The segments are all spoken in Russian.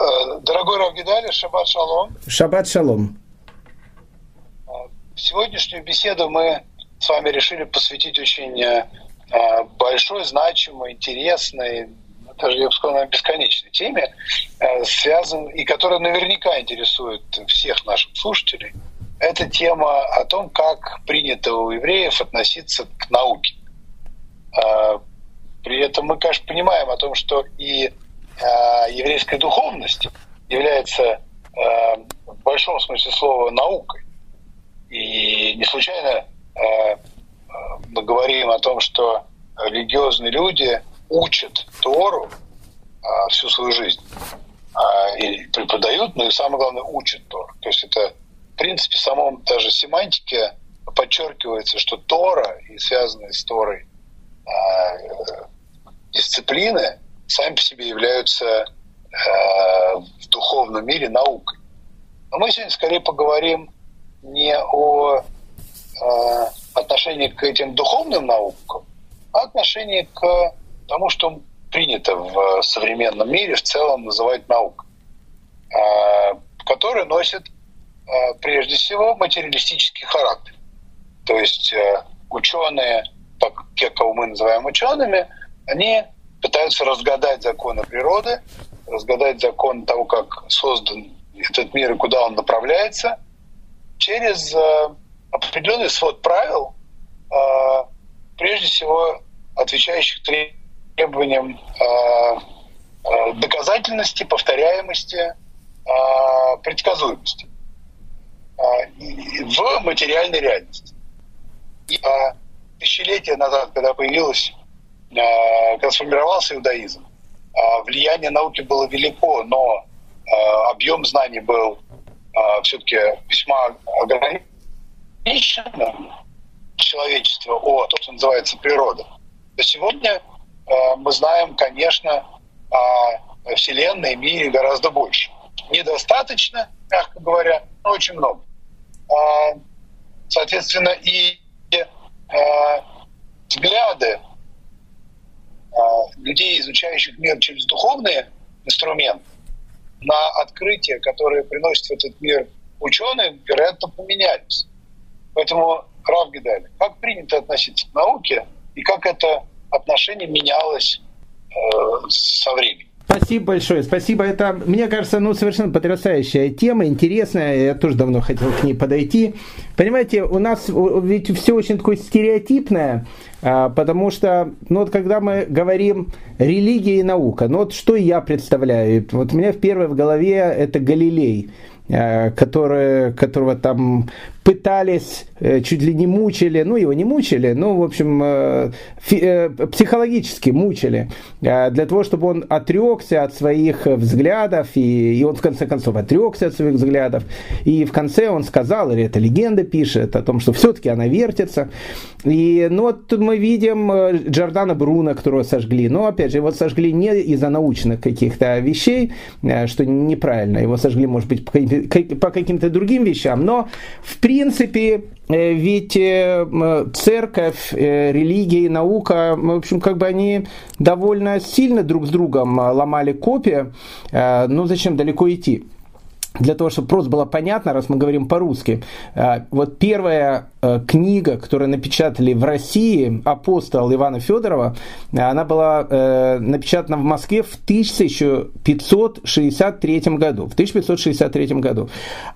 Э, дорогой Равгидали, шаббат шалом. Шаббат шалом. Э, сегодняшнюю беседу мы с вами решили посвятить очень э, большой, значимой, интересной, даже я бы сказал, бесконечной теме, связан, и которая наверняка интересует всех наших слушателей. Это тема о том, как принято у евреев относиться к науке. При этом мы, конечно, понимаем о том, что и Э, еврейская духовность является э, в большом смысле слова наукой. И не случайно э, мы говорим о том, что религиозные люди учат Тору всю свою жизнь и преподают, но и самое главное учат Тору. То есть это в принципе в самом даже семантике подчеркивается, что Тора и связанные с Торой дисциплины сами по себе являются э, в духовном мире наукой. Но мы сегодня скорее поговорим не о э, отношении к этим духовным наукам, а отношении к тому, что принято в современном мире в целом называть наукой, э, который носит прежде всего материалистический характер. То есть ученые, те, кого мы называем учеными, они пытаются разгадать законы природы, разгадать закон того, как создан этот мир и куда он направляется, через э, определенный свод правил, э, прежде всего отвечающих требованиям э, доказательности, повторяемости, предсказуемости в материальной реальности. И тысячелетия назад, когда появилась Э, когда сформировался иудаизм, э, влияние науки было велико, но э, объем знаний был все-таки весьма ограниченным человечество о том, что называется природа. То сегодня мы знаем, конечно, о Вселенной, мире гораздо больше. Недостаточно, мягко говоря, но очень много. Соответственно, и взгляды людей, изучающих мир через духовные инструменты, на открытия, которые приносят в этот мир ученые, вероятно, поменялись. Поэтому, Рав Гидаль, как принято относиться к науке и как это отношение менялось э, со временем? Спасибо большое, спасибо. Это, мне кажется, ну, совершенно потрясающая тема, интересная. Я тоже давно хотел к ней подойти. Понимаете, у нас ведь все очень такое стереотипное, а, потому что, ну, вот когда мы говорим религия и наука, ну, вот что я представляю? Вот у меня в первой в голове это Галилей а, который, которого там пытались, э, чуть ли не мучили, ну его не мучили, ну в общем э, э, психологически мучили, для того, чтобы он отрекся от своих взглядов, и, и он в конце концов отрекся от своих взглядов, и в конце он сказал, или эта легенда пишет о том, что все-таки она вертится, и ну вот мы видим Джордана Бруна, которого сожгли, но опять же его сожгли не из-за научных каких-то вещей, что неправильно, его сожгли может быть по каким-то другим вещам, но в принципе, э, ведь э, церковь, э, религия и наука, в общем, как бы они довольно сильно друг с другом ломали копии, ну зачем далеко идти? для того, чтобы просто было понятно, раз мы говорим по-русски, вот первая книга, которую напечатали в России, «Апостол» Ивана Федорова, она была напечатана в Москве в 1563 году. В 1563 году.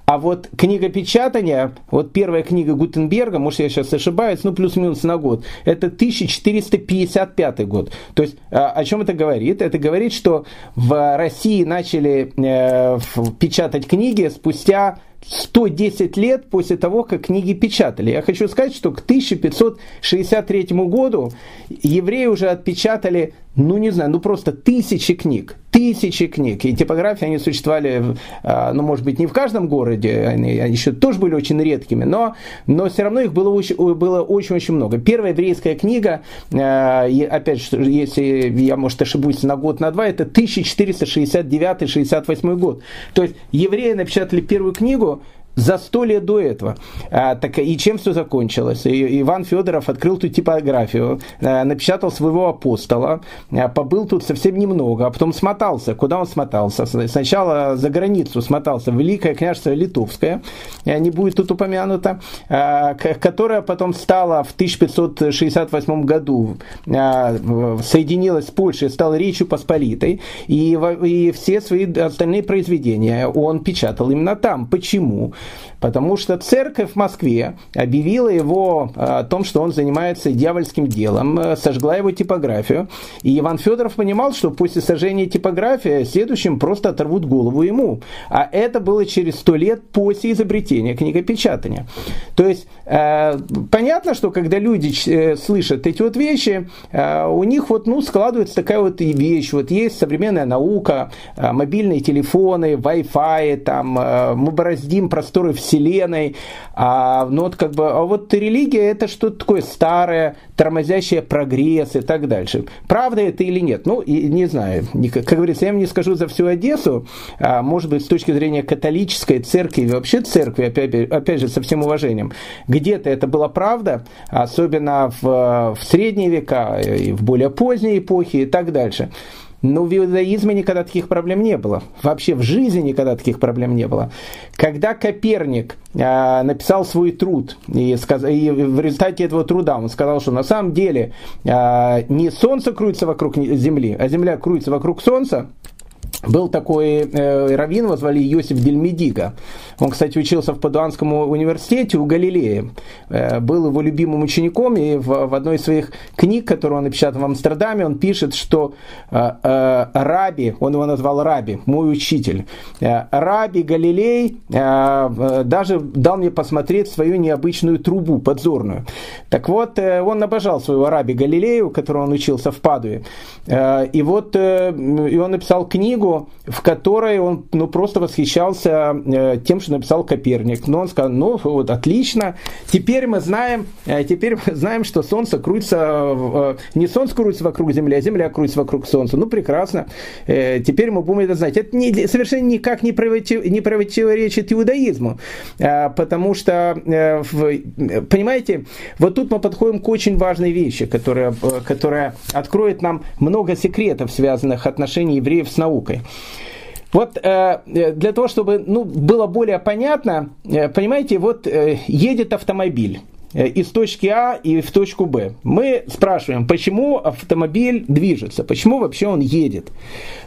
А вот книга печатания, вот первая книга Гутенберга, может я сейчас ошибаюсь, ну плюс-минус на год, это 1455 год. То есть а, о чем это говорит? Это говорит, что в России начали э, печатать книги спустя 110 лет после того, как книги печатали. Я хочу сказать, что к 1563 году евреи уже отпечатали ну не знаю, ну просто тысячи книг, тысячи книг. И типографии, они существовали, а, ну может быть, не в каждом городе, они, они еще тоже были очень редкими, но, но все равно их было очень, было очень-очень много. Первая еврейская книга, а, опять же, если я, может, ошибусь на год, на два, это 1469-68 год. То есть евреи напечатали первую книгу, за сто лет до этого. А, так, и чем все закончилось? И, Иван Федоров открыл тут типографию, а, напечатал своего апостола, а, побыл тут совсем немного, а потом смотался. Куда он смотался? Сначала за границу смотался, Великое княжество Литовское, а, не будет тут упомянуто, а, которое потом стало в 1568 году, а, соединилось с Польшей, стало Речью Посполитой, и, и все свои остальные произведения он печатал именно там. Почему? Потому что церковь в Москве объявила его э, о том, что он занимается дьявольским делом, э, сожгла его типографию. И Иван Федоров понимал, что после сожжения типографии следующим просто оторвут голову ему. А это было через сто лет после изобретения книгопечатания. То есть э, понятно, что когда люди слышат эти вот вещи, у них вот ну, складывается такая вот вещь. Вот есть современная наука, мобильные телефоны, Wi-Fi, там, мы бороздим просторы вселенной. А, ну вот как бы, а вот религия это что-то такое старое, тормозящее прогресс и так дальше. Правда это или нет? Ну, и, не знаю. Как говорится, я вам не скажу за всю Одессу, а, может быть, с точки зрения католической церкви, вообще церкви, опять, опять же, со всем уважением, где-то это была правда, особенно в, в средние века и в более поздние эпохи и так дальше. Но в иудаизме никогда таких проблем не было. Вообще в жизни никогда таких проблем не было. Когда Коперник э, написал свой труд, и, и в результате этого труда он сказал, что на самом деле э, не Солнце крутится вокруг Земли, а Земля крутится вокруг Солнца, был такой э, раввин, его звали Йосиф Дельмедига. Он, кстати, учился в Падуанском университете у Галилея. Э, был его любимым учеником, и в, в одной из своих книг, которую он напечатал в Амстердаме, он пишет, что э, э, Раби, он его назвал Раби, мой учитель, Раби Галилей даже дал мне посмотреть свою необычную трубу подзорную. Так вот, он обожал своего Раби Галилею, которого он учился в Падуе. И вот и он написал книгу, в которой он ну, просто восхищался тем, что написал Коперник. Но он сказал, ну вот отлично, теперь мы знаем, теперь мы знаем, что Солнце крутится, не Солнце крутится вокруг Земли, а Земля крутится вокруг Солнца. Ну прекрасно, теперь мы будем это знать. Это не, совершенно никак не, против, не противоречит иудаизму, потому что, понимаете, вот тут мы подходим к очень важной вещи, которая, которая откроет нам много секретов, связанных отношений евреев с наукой. Вот э, для того, чтобы ну, было более понятно, э, понимаете, вот э, едет автомобиль. Э, из точки А и в точку Б. Мы спрашиваем, почему автомобиль движется, почему вообще он едет.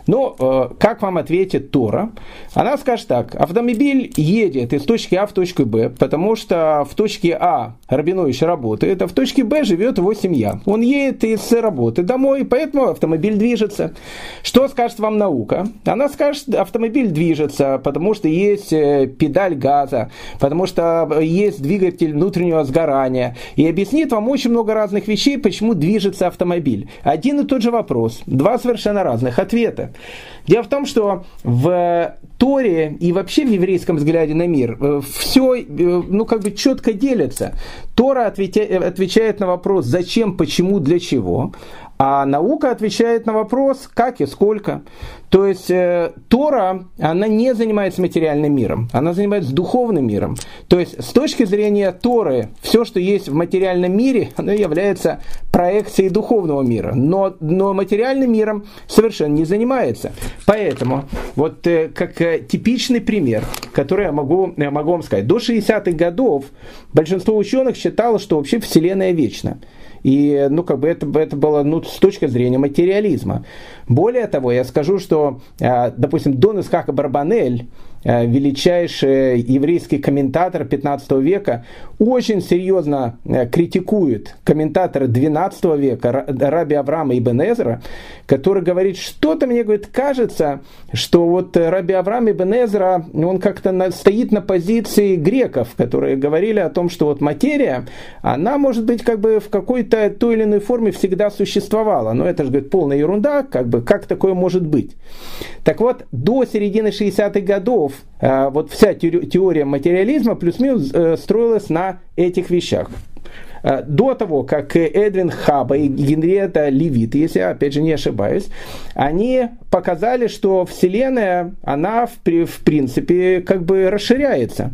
Ну, э, как вам ответит Тора? Она скажет так, автомобиль едет из точки А в точку Б, потому что в точке А Рабинович работает, а в точке Б живет его семья. Он едет из работы домой, поэтому автомобиль движется. Что скажет вам наука? Она скажет, автомобиль движется, потому что есть э, педаль газа, потому что есть двигатель внутреннего сгорания, ранее, и объяснит вам очень много разных вещей, почему движется автомобиль. Один и тот же вопрос, два совершенно разных ответа. Дело в том, что в Торе и вообще в еврейском взгляде на мир э, все, э, ну, как бы четко делится. Тора отвечает на вопрос, зачем, почему, для чего. А наука отвечает на вопрос, как и сколько. То есть э, Тора, она не занимается материальным миром, она занимается духовным миром. То есть с точки зрения Торы, все, что есть в материальном мире, оно является проекцией духовного мира. Но, но материальным миром совершенно не занимается. Поэтому, вот э, как э, типичный пример, который я могу, я могу вам сказать, до 60-х годов большинство ученых считало, что вообще Вселенная вечна. И, ну, как бы это, это было, ну, с точки зрения материализма. Более того, я скажу, что, э, допустим, Дон Исхака Барбанель, величайший еврейский комментатор 15 века, очень серьезно э, критикует комментатора 12 века Раби Авраама Ибн Эзра, который говорит, что-то мне говорит, кажется, что вот Раби Авраам Ибн Эзра, он как-то стоит на позиции греков, которые говорили о том, что вот материя, она может быть как бы в какой-то той или иной форме всегда существовала. Но это же, говорит, полная ерунда, как бы, как такое может быть? Так вот, до середины 60-х годов э, вот вся теория материализма плюс-минус э, строилась на этих вещах. Э, до того, как Эдвин Хаба и Генриетта Левит, если я опять же не ошибаюсь, они показали, что Вселенная, она в, в принципе как бы расширяется.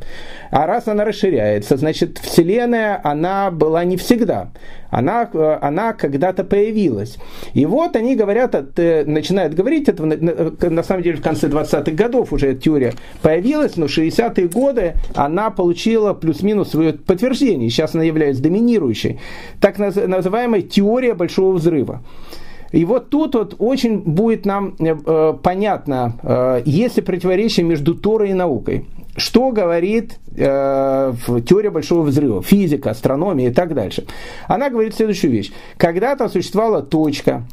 А раз она расширяется, значит Вселенная, она была не всегда. Она, она когда-то появилась. И вот они говорят, э, начинают говорить, это на самом деле в конце 20-х годов уже эта теория появилась, но 60-е годы она получила плюс-минус свое подтверждение. Сейчас она является доминирующей. Так называемая теория большого взрыва. И вот тут вот очень будет нам э, э, понятно, э, есть ли противоречие между Торой и наукой. Что говорит э, теория большого взрыва, физика, астрономия и так дальше. Она говорит следующую вещь. Когда-то существовала точка,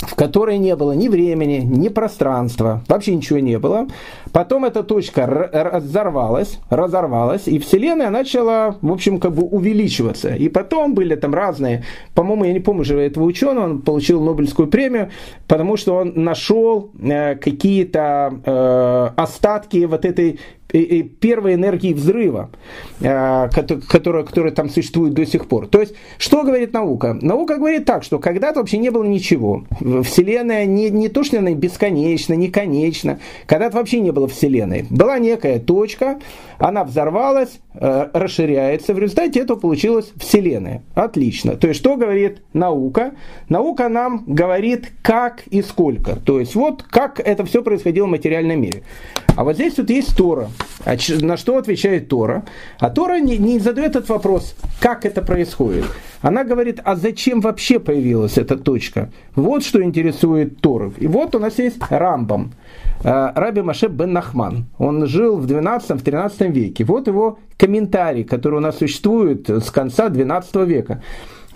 в которой не было ни времени, ни пространства, вообще ничего не было. Потом эта точка разорвалась, разорвалась, и Вселенная начала, в общем, как бы увеличиваться. И потом были там разные, по-моему, я не помню уже этого ученого, он получил Нобелевскую премию, потому что он нашел э, какие-то э, остатки вот этой первой энергии взрыва, э, которая, которая там существует до сих пор. То есть, что говорит наука? Наука говорит так, что когда-то вообще не было ничего. Вселенная не, не то, что она бесконечна, не конечна. Когда-то вообще не было Вселенной. Была некая точка, она взорвалась, э, расширяется, в результате этого получилась Вселенная. Отлично. То есть, что говорит наука? Наука нам говорит, как и сколько. То есть, вот как это все происходило в материальном мире. А вот здесь тут есть Тора. А на что отвечает Тора? А Тора не, не задает этот вопрос, как это происходит. Она говорит, а зачем вообще появилась эта точка? Вот что интересует Торов. И вот у нас есть Рамбам. Э, Раби Маше бен Нахман. Он жил в 12-13 веке. Вот его комментарий, который у нас существует с конца 12 века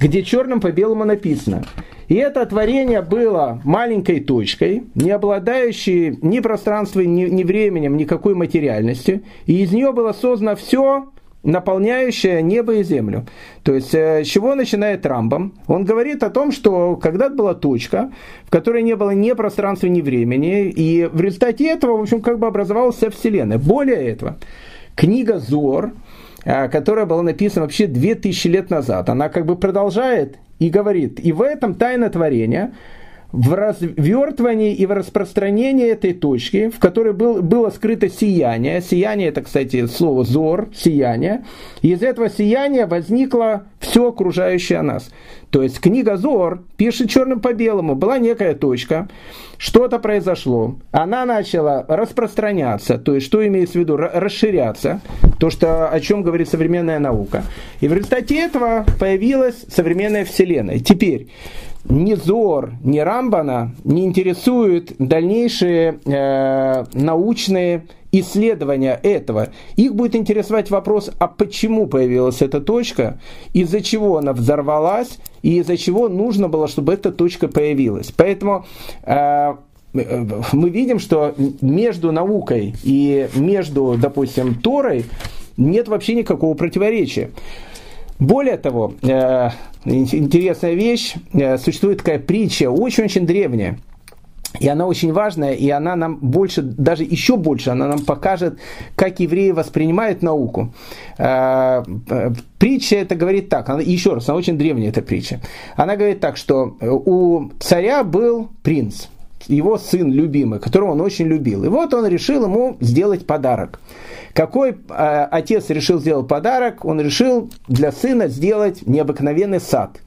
где черным по белому написано. И это творение было маленькой точкой, не обладающей ни пространством, ни, ни временем, никакой материальности. И из нее было создано все, наполняющее небо и землю. То есть, э, с чего начинает Рамбам? Он говорит о том, что когда-то была точка, в которой не было ни пространства, ни времени, и в результате этого, в общем, как бы образовалась вся Вселенная. Более этого, книга Зор, которая была написана вообще 2000 лет назад. Она как бы продолжает и говорит, и в этом тайна творения, в развертывании и в распространении этой точки, в которой был, было скрыто сияние. Сияние это, кстати, слово зор, сияние. Из этого сияния возникло все окружающее нас. То есть книга Зор пишет черным по белому. Была некая точка, что-то произошло, она начала распространяться, то есть что имеется в виду, расширяться, то, что, о чем говорит современная наука. И в результате этого появилась современная Вселенная. Теперь, ни Зор, ни Рамбана не интересуют дальнейшие э, научные исследования этого. Их будет интересовать вопрос, а почему появилась эта точка, из-за чего она взорвалась, и из-за чего нужно было, чтобы эта точка появилась. Поэтому э, мы видим, что между наукой и между, допустим, Торой нет вообще никакого противоречия. Более того, э, интересная вещь, э, существует такая притча, очень-очень древняя, и она очень важная, и она нам больше, даже еще больше, она нам покажет, как евреи воспринимают науку. Э, притча это говорит так, она, еще раз, она очень древняя эта притча. Она говорит так, что у царя был принц, его сын любимый, которого он очень любил. И вот он решил ему сделать подарок. Какой э, отец решил сделать подарок? Он решил для сына сделать необыкновенный сад.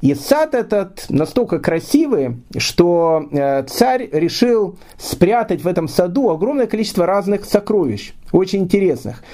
И сад этот настолько красивый, что э, царь решил спрятать в этом саду огромное количество разных сокровищ, очень интересных.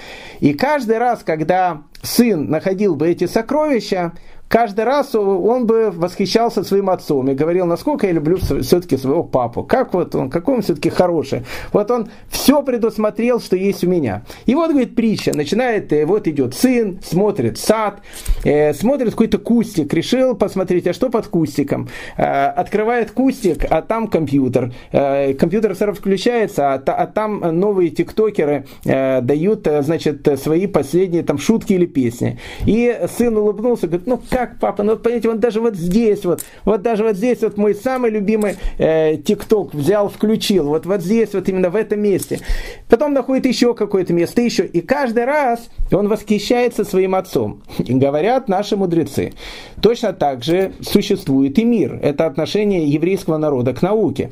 И каждый раз, когда сын находил бы эти сокровища, каждый раз он бы восхищался своим отцом и говорил, насколько я люблю все-таки своего папу, как вот он, какой он все-таки хороший. Вот он все предусмотрел, что есть у меня. И вот, говорит, притча, начинает, э, вот идет сын, смотрит сад, э, смотрит какой-то кустик, решил посмотреть, а что под кустиком. Э, открывает кустик, а там компьютер. Э, компьютер сразу включается, а, а там новые тиктокеры э, дают, э, значит, свои последние там шутки или песни. И сын улыбнулся, говорит, ну как как, папа? Ну, понимаете, вот даже вот здесь вот, вот даже вот здесь вот мой самый любимый э, ТикТок взял, включил, вот, вот здесь вот именно в этом месте. Потом находит еще какое-то место, еще. И каждый раз он восхищается своим отцом. И говорят наши мудрецы. Точно так же существует и мир. Это отношение еврейского народа к науке.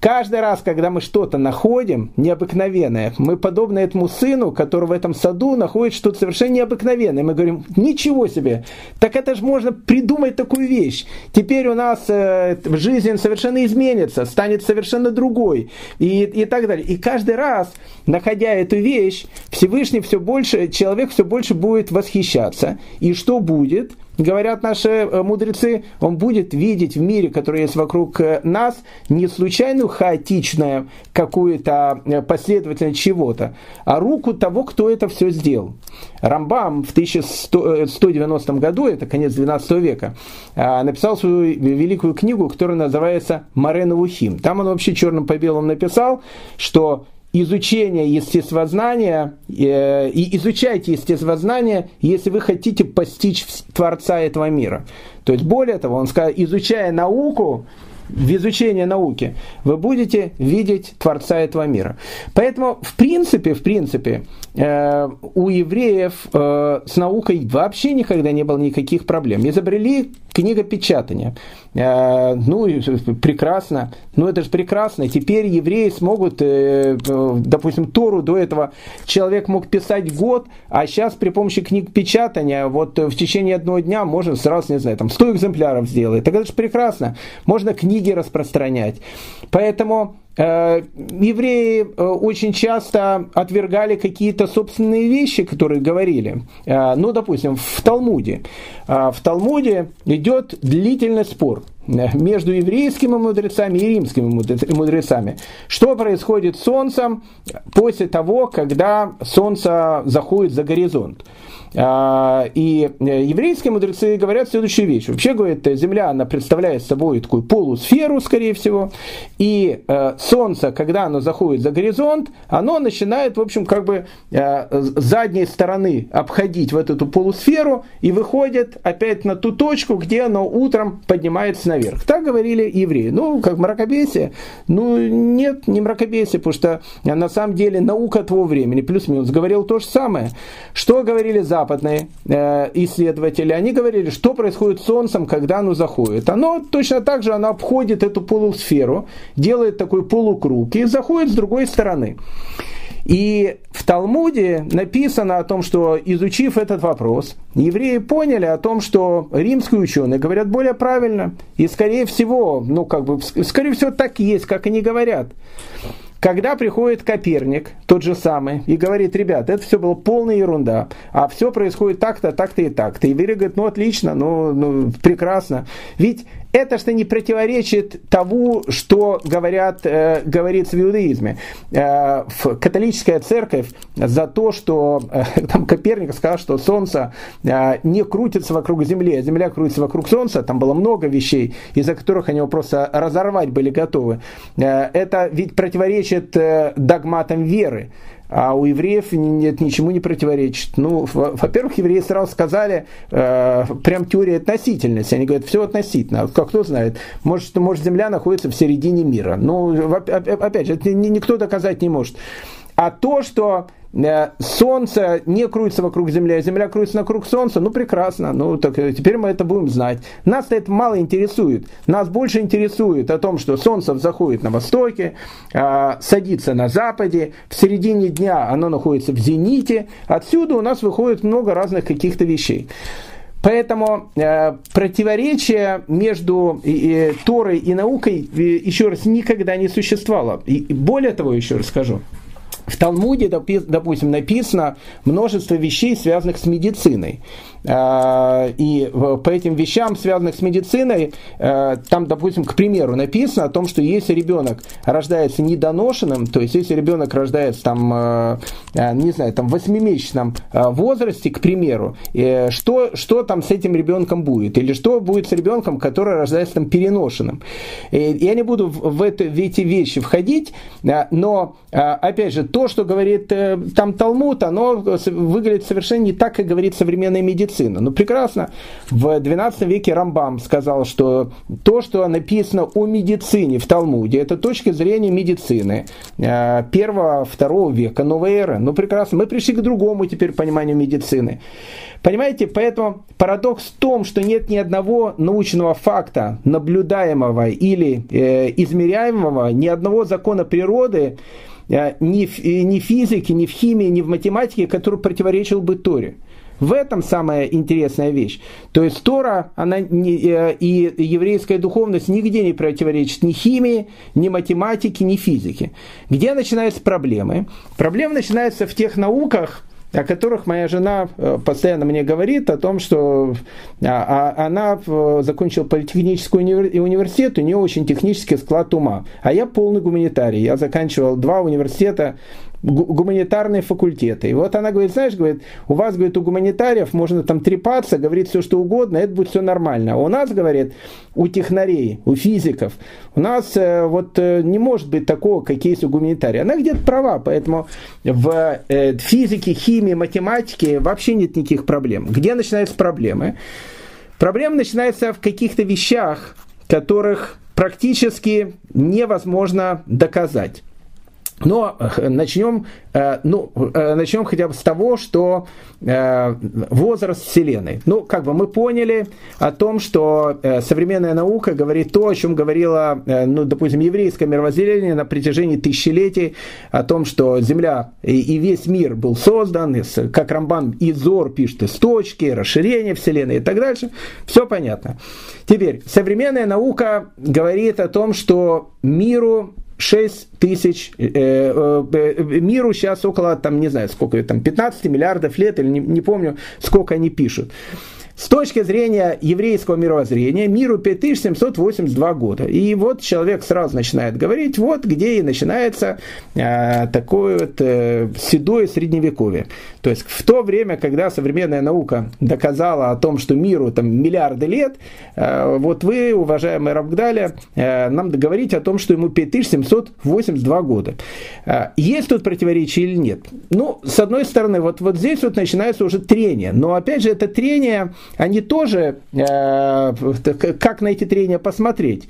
Каждый раз, когда мы что-то находим необыкновенное, мы подобны этому сыну, который в этом саду находит что-то совершенно необыкновенное. Мы говорим, ничего себе, так это же можно придумать такую вещь. Теперь у нас э, жизнь совершенно изменится, станет совершенно другой и, и так далее. И каждый раз, находя эту вещь, Всевышний все больше, человек все больше будет восхищаться. И что будет? Говорят наши э, мудрецы, он будет видеть в мире, который есть вокруг э, нас, не случайную хаотичную какую-то э, последовательность чего-то, а руку того, кто это все сделал. Рамбам в 1190 году, это конец 12 века, написал свою великую книгу, которая называется «Марена Ухим». Там он вообще черным по белому написал, что изучение естествознания э, и изучайте естествознание, если вы хотите постичь Творца этого мира. То есть, более того, он сказал, изучая науку, в изучении науки, вы будете видеть Творца этого мира. Поэтому, в принципе, в принципе, э, у евреев э, с наукой вообще никогда не было никаких проблем. Изобрели книгопечатание. Э, ну, прекрасно. Ну, это же прекрасно. Теперь евреи смогут, допустим, Тору до этого человек мог писать год, а сейчас при помощи книг печатания вот в течение одного дня можно сразу, не знаю, там 100 экземпляров сделать. Так это же прекрасно. Можно книги распространять. Поэтому э, евреи э, очень часто отвергали какие-то собственные вещи, которые говорили. Э, ну, допустим, в Талмуде. Э, в Талмуде идет длительный спор между еврейскими мудрецами и римскими мудрецами. Что происходит с Солнцем после того, когда Солнце заходит за горизонт? А, и э, еврейские мудрецы говорят следующую вещь. Вообще, говорят, Земля, она представляет собой такую полусферу, скорее всего, и э, Солнце, когда оно заходит за горизонт, оно начинает, в общем, как бы э, с задней стороны обходить вот эту полусферу и выходит опять на ту точку, где оно утром поднимается наверх. Так говорили евреи. Ну, как мракобесие. Ну, нет, не мракобесие, потому что на самом деле наука того времени, плюс-минус, говорил то же самое. Что говорили за западные э, исследователи, они говорили, что происходит с Солнцем, когда оно заходит. Оно точно так же, оно обходит эту полусферу, делает такой полукруг и заходит с другой стороны. И в Талмуде написано о том, что изучив этот вопрос, евреи поняли о том, что римские ученые говорят более правильно. И скорее всего, ну как бы, скорее всего так и есть, как они говорят. Когда приходит Коперник, тот же самый, и говорит, ребят, это все было полная ерунда, а все происходит так-то, так-то и так-то. И Вера говорит, ну отлично, ну, ну прекрасно. Ведь это что не противоречит тому, что говорят, э, говорится в иудаизме. Э, в католическая церковь за то, что э, там Коперник сказал, что Солнце э, не крутится вокруг Земли, а Земля крутится вокруг Солнца, там было много вещей, из-за которых они его просто разорвать были готовы. Э, это ведь противоречит э, догматам веры а у евреев нет, ничему не противоречит. Ну, во-первых, евреи сразу сказали, э, прям теория относительности. Они говорят, все относительно. Как кто знает, может, может Земля находится в середине мира. Ну, опять же, это никто доказать не может. А то, что солнце не крутится вокруг Земли, а Земля крутится вокруг Солнца, ну прекрасно, ну так э, теперь мы это будем знать. Нас это мало интересует, нас больше интересует о том, что Солнце заходит на востоке, э, садится на западе, в середине дня оно находится в зените, отсюда у нас выходит много разных каких-то вещей. Поэтому э, противоречие между э, Торой и наукой, э, еще раз, никогда не существовало. И более того, еще раз скажу, в Талмуде, допустим, написано множество вещей, связанных с медициной. А, и по этим вещам, связанных с медициной, э, там, допустим, к примеру, написано о том, что если ребенок рождается недоношенным, то есть если ребенок рождается там, э, э, не знаю, там в 8-месячном возрасте, к примеру, что, что там с этим ребенком будет? Или что будет с ребенком, который рождается там переношенным? Я не буду в, это, в эти вещи входить, но, опять же, то, то, что говорит э, там Талмуд, оно выглядит совершенно не так, как говорит современная медицина. Ну, прекрасно. В XII веке Рамбам сказал, что то, что написано о медицине в Талмуде, это точка зрения медицины э, первого, второго века новой эры. Ну, прекрасно. Мы пришли к другому теперь пониманию медицины. Понимаете, поэтому парадокс в том, что нет ни одного научного факта, наблюдаемого или э, измеряемого, ни одного закона природы, э, ни, в, э, ни физике, ни в химии, ни в математике, который противоречил бы Торе. В этом самая интересная вещь. То есть Тора она не, э, и еврейская духовность нигде не противоречит ни химии, ни математике, ни физике. Где начинаются проблемы? Проблемы начинаются в тех науках, о которых моя жена э, постоянно мне говорит, о том, что а, а, она э, закончила политехнический университет, у нее очень технический склад ума. А я полный гуманитарий. Я заканчивал два университета гуманитарные факультеты. И вот она говорит, знаешь, говорит, у вас, говорит, у гуманитариев можно там трепаться, говорить все, что угодно, это будет все нормально. А у нас, говорит, у технарей, у физиков, у нас э, вот э, не может быть такого, как есть у гуманитариев. Она где-то права, поэтому в э, физике, химии, математике вообще нет никаких проблем. Где начинаются проблемы? Проблема начинается в каких-то вещах, которых практически невозможно доказать. Но э, начнем, э, ну, э, начнем хотя бы с того, что возраст Вселенной. Ну, как бы мы поняли о том, что современная наука говорит то, о чем говорила, ну, допустим, еврейское мировоззрение на протяжении тысячелетий, о том, что Земля и весь мир был создан, как Рамбан Изор пишет, из точки, расширение Вселенной и так дальше. Все понятно. Теперь, современная наука говорит о том, что миру 6 тысяч, э, э, э, миру сейчас около, там, не знаю, сколько, там, 15 миллиардов лет, или не, не помню, сколько они пишут. С точки зрения еврейского мировоззрения, миру 5782 года. И вот человек сразу начинает говорить, вот где и начинается э, такое вот э, седое средневековье. То есть в то время, когда современная наука доказала о том, что миру там миллиарды лет, э, вот вы, уважаемый Рабгдаля, э, нам говорите о том, что ему 5782 года. Э, есть тут противоречие или нет? Ну, с одной стороны, вот, вот здесь вот начинается уже трение. Но опять же, это трение они тоже, э, как на эти трения посмотреть?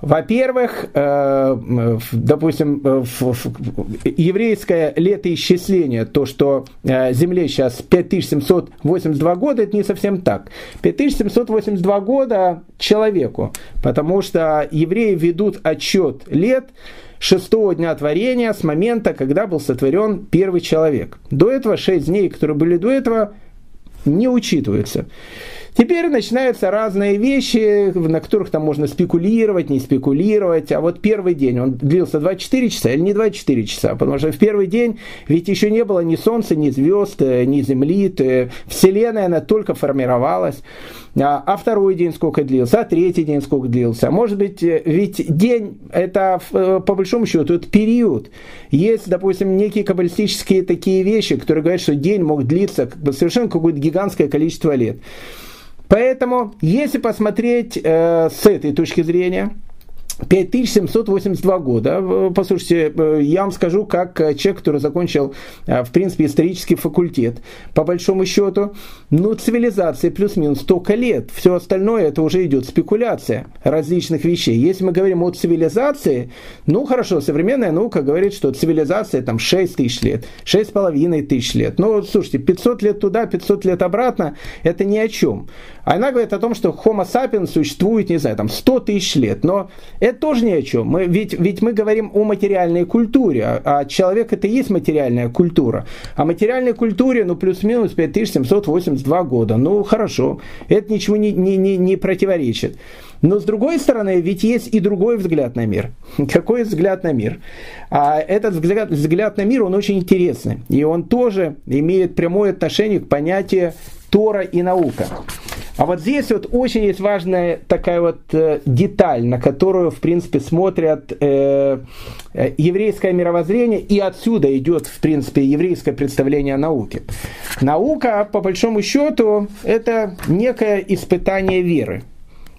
Во-первых, э, допустим, еврейское летоисчисление, то, что э, Земле сейчас 5782 года, это не совсем так. 5782 года человеку, потому что евреи ведут отчет лет шестого дня творения с момента, когда был сотворен первый человек. До этого шесть дней, которые были до этого, не учитываются. Теперь начинаются разные вещи, на которых там можно спекулировать, не спекулировать. А вот первый день, он длился 24 часа или не 24 часа? Потому что в первый день ведь еще не было ни Солнца, ни звезд, э, ни Земли. Вселенная, она только формировалась. А, а второй день сколько длился, а третий день сколько длился. Может быть, э, ведь день, это э, по большому счету, это период. Есть, допустим, некие каббалистические такие вещи, которые говорят, что день мог длиться совершенно какое-то гигантское количество лет. Поэтому, если посмотреть э, с этой точки зрения, 5782 года. Послушайте, э, я вам скажу, как человек, который закончил, э, в принципе, исторический факультет, по большому счету, ну, цивилизация плюс-минус столько лет. Все остальное, это уже идет спекуляция различных вещей. Если мы говорим о цивилизации, ну, хорошо, современная наука говорит, что цивилизация там 6 тысяч лет, 6,5 тысяч лет. Ну, слушайте, 500 лет туда, 500 лет обратно, это ни о чем. Она говорит о том, что Homo sapiens существует, не знаю, там 100 тысяч лет, но это тоже ни о чем. Мы, ведь, ведь мы говорим о материальной культуре, а, а человек это и есть материальная культура. А материальной культуре, ну, плюс-минус 5782 года. Ну, хорошо, это ничего не, не, не, не противоречит. Но с другой стороны, ведь есть и другой взгляд на мир. Какой взгляд на мир? А этот взгляд, взгляд на мир, он очень интересный. И он тоже имеет прямое отношение к понятию Тора и наука. А вот здесь вот очень есть важная такая вот э, деталь, на которую, в принципе, смотрят э, э, еврейское мировоззрение, и отсюда идет, в принципе, еврейское представление о науке. Наука, по большому счету, это некое испытание веры.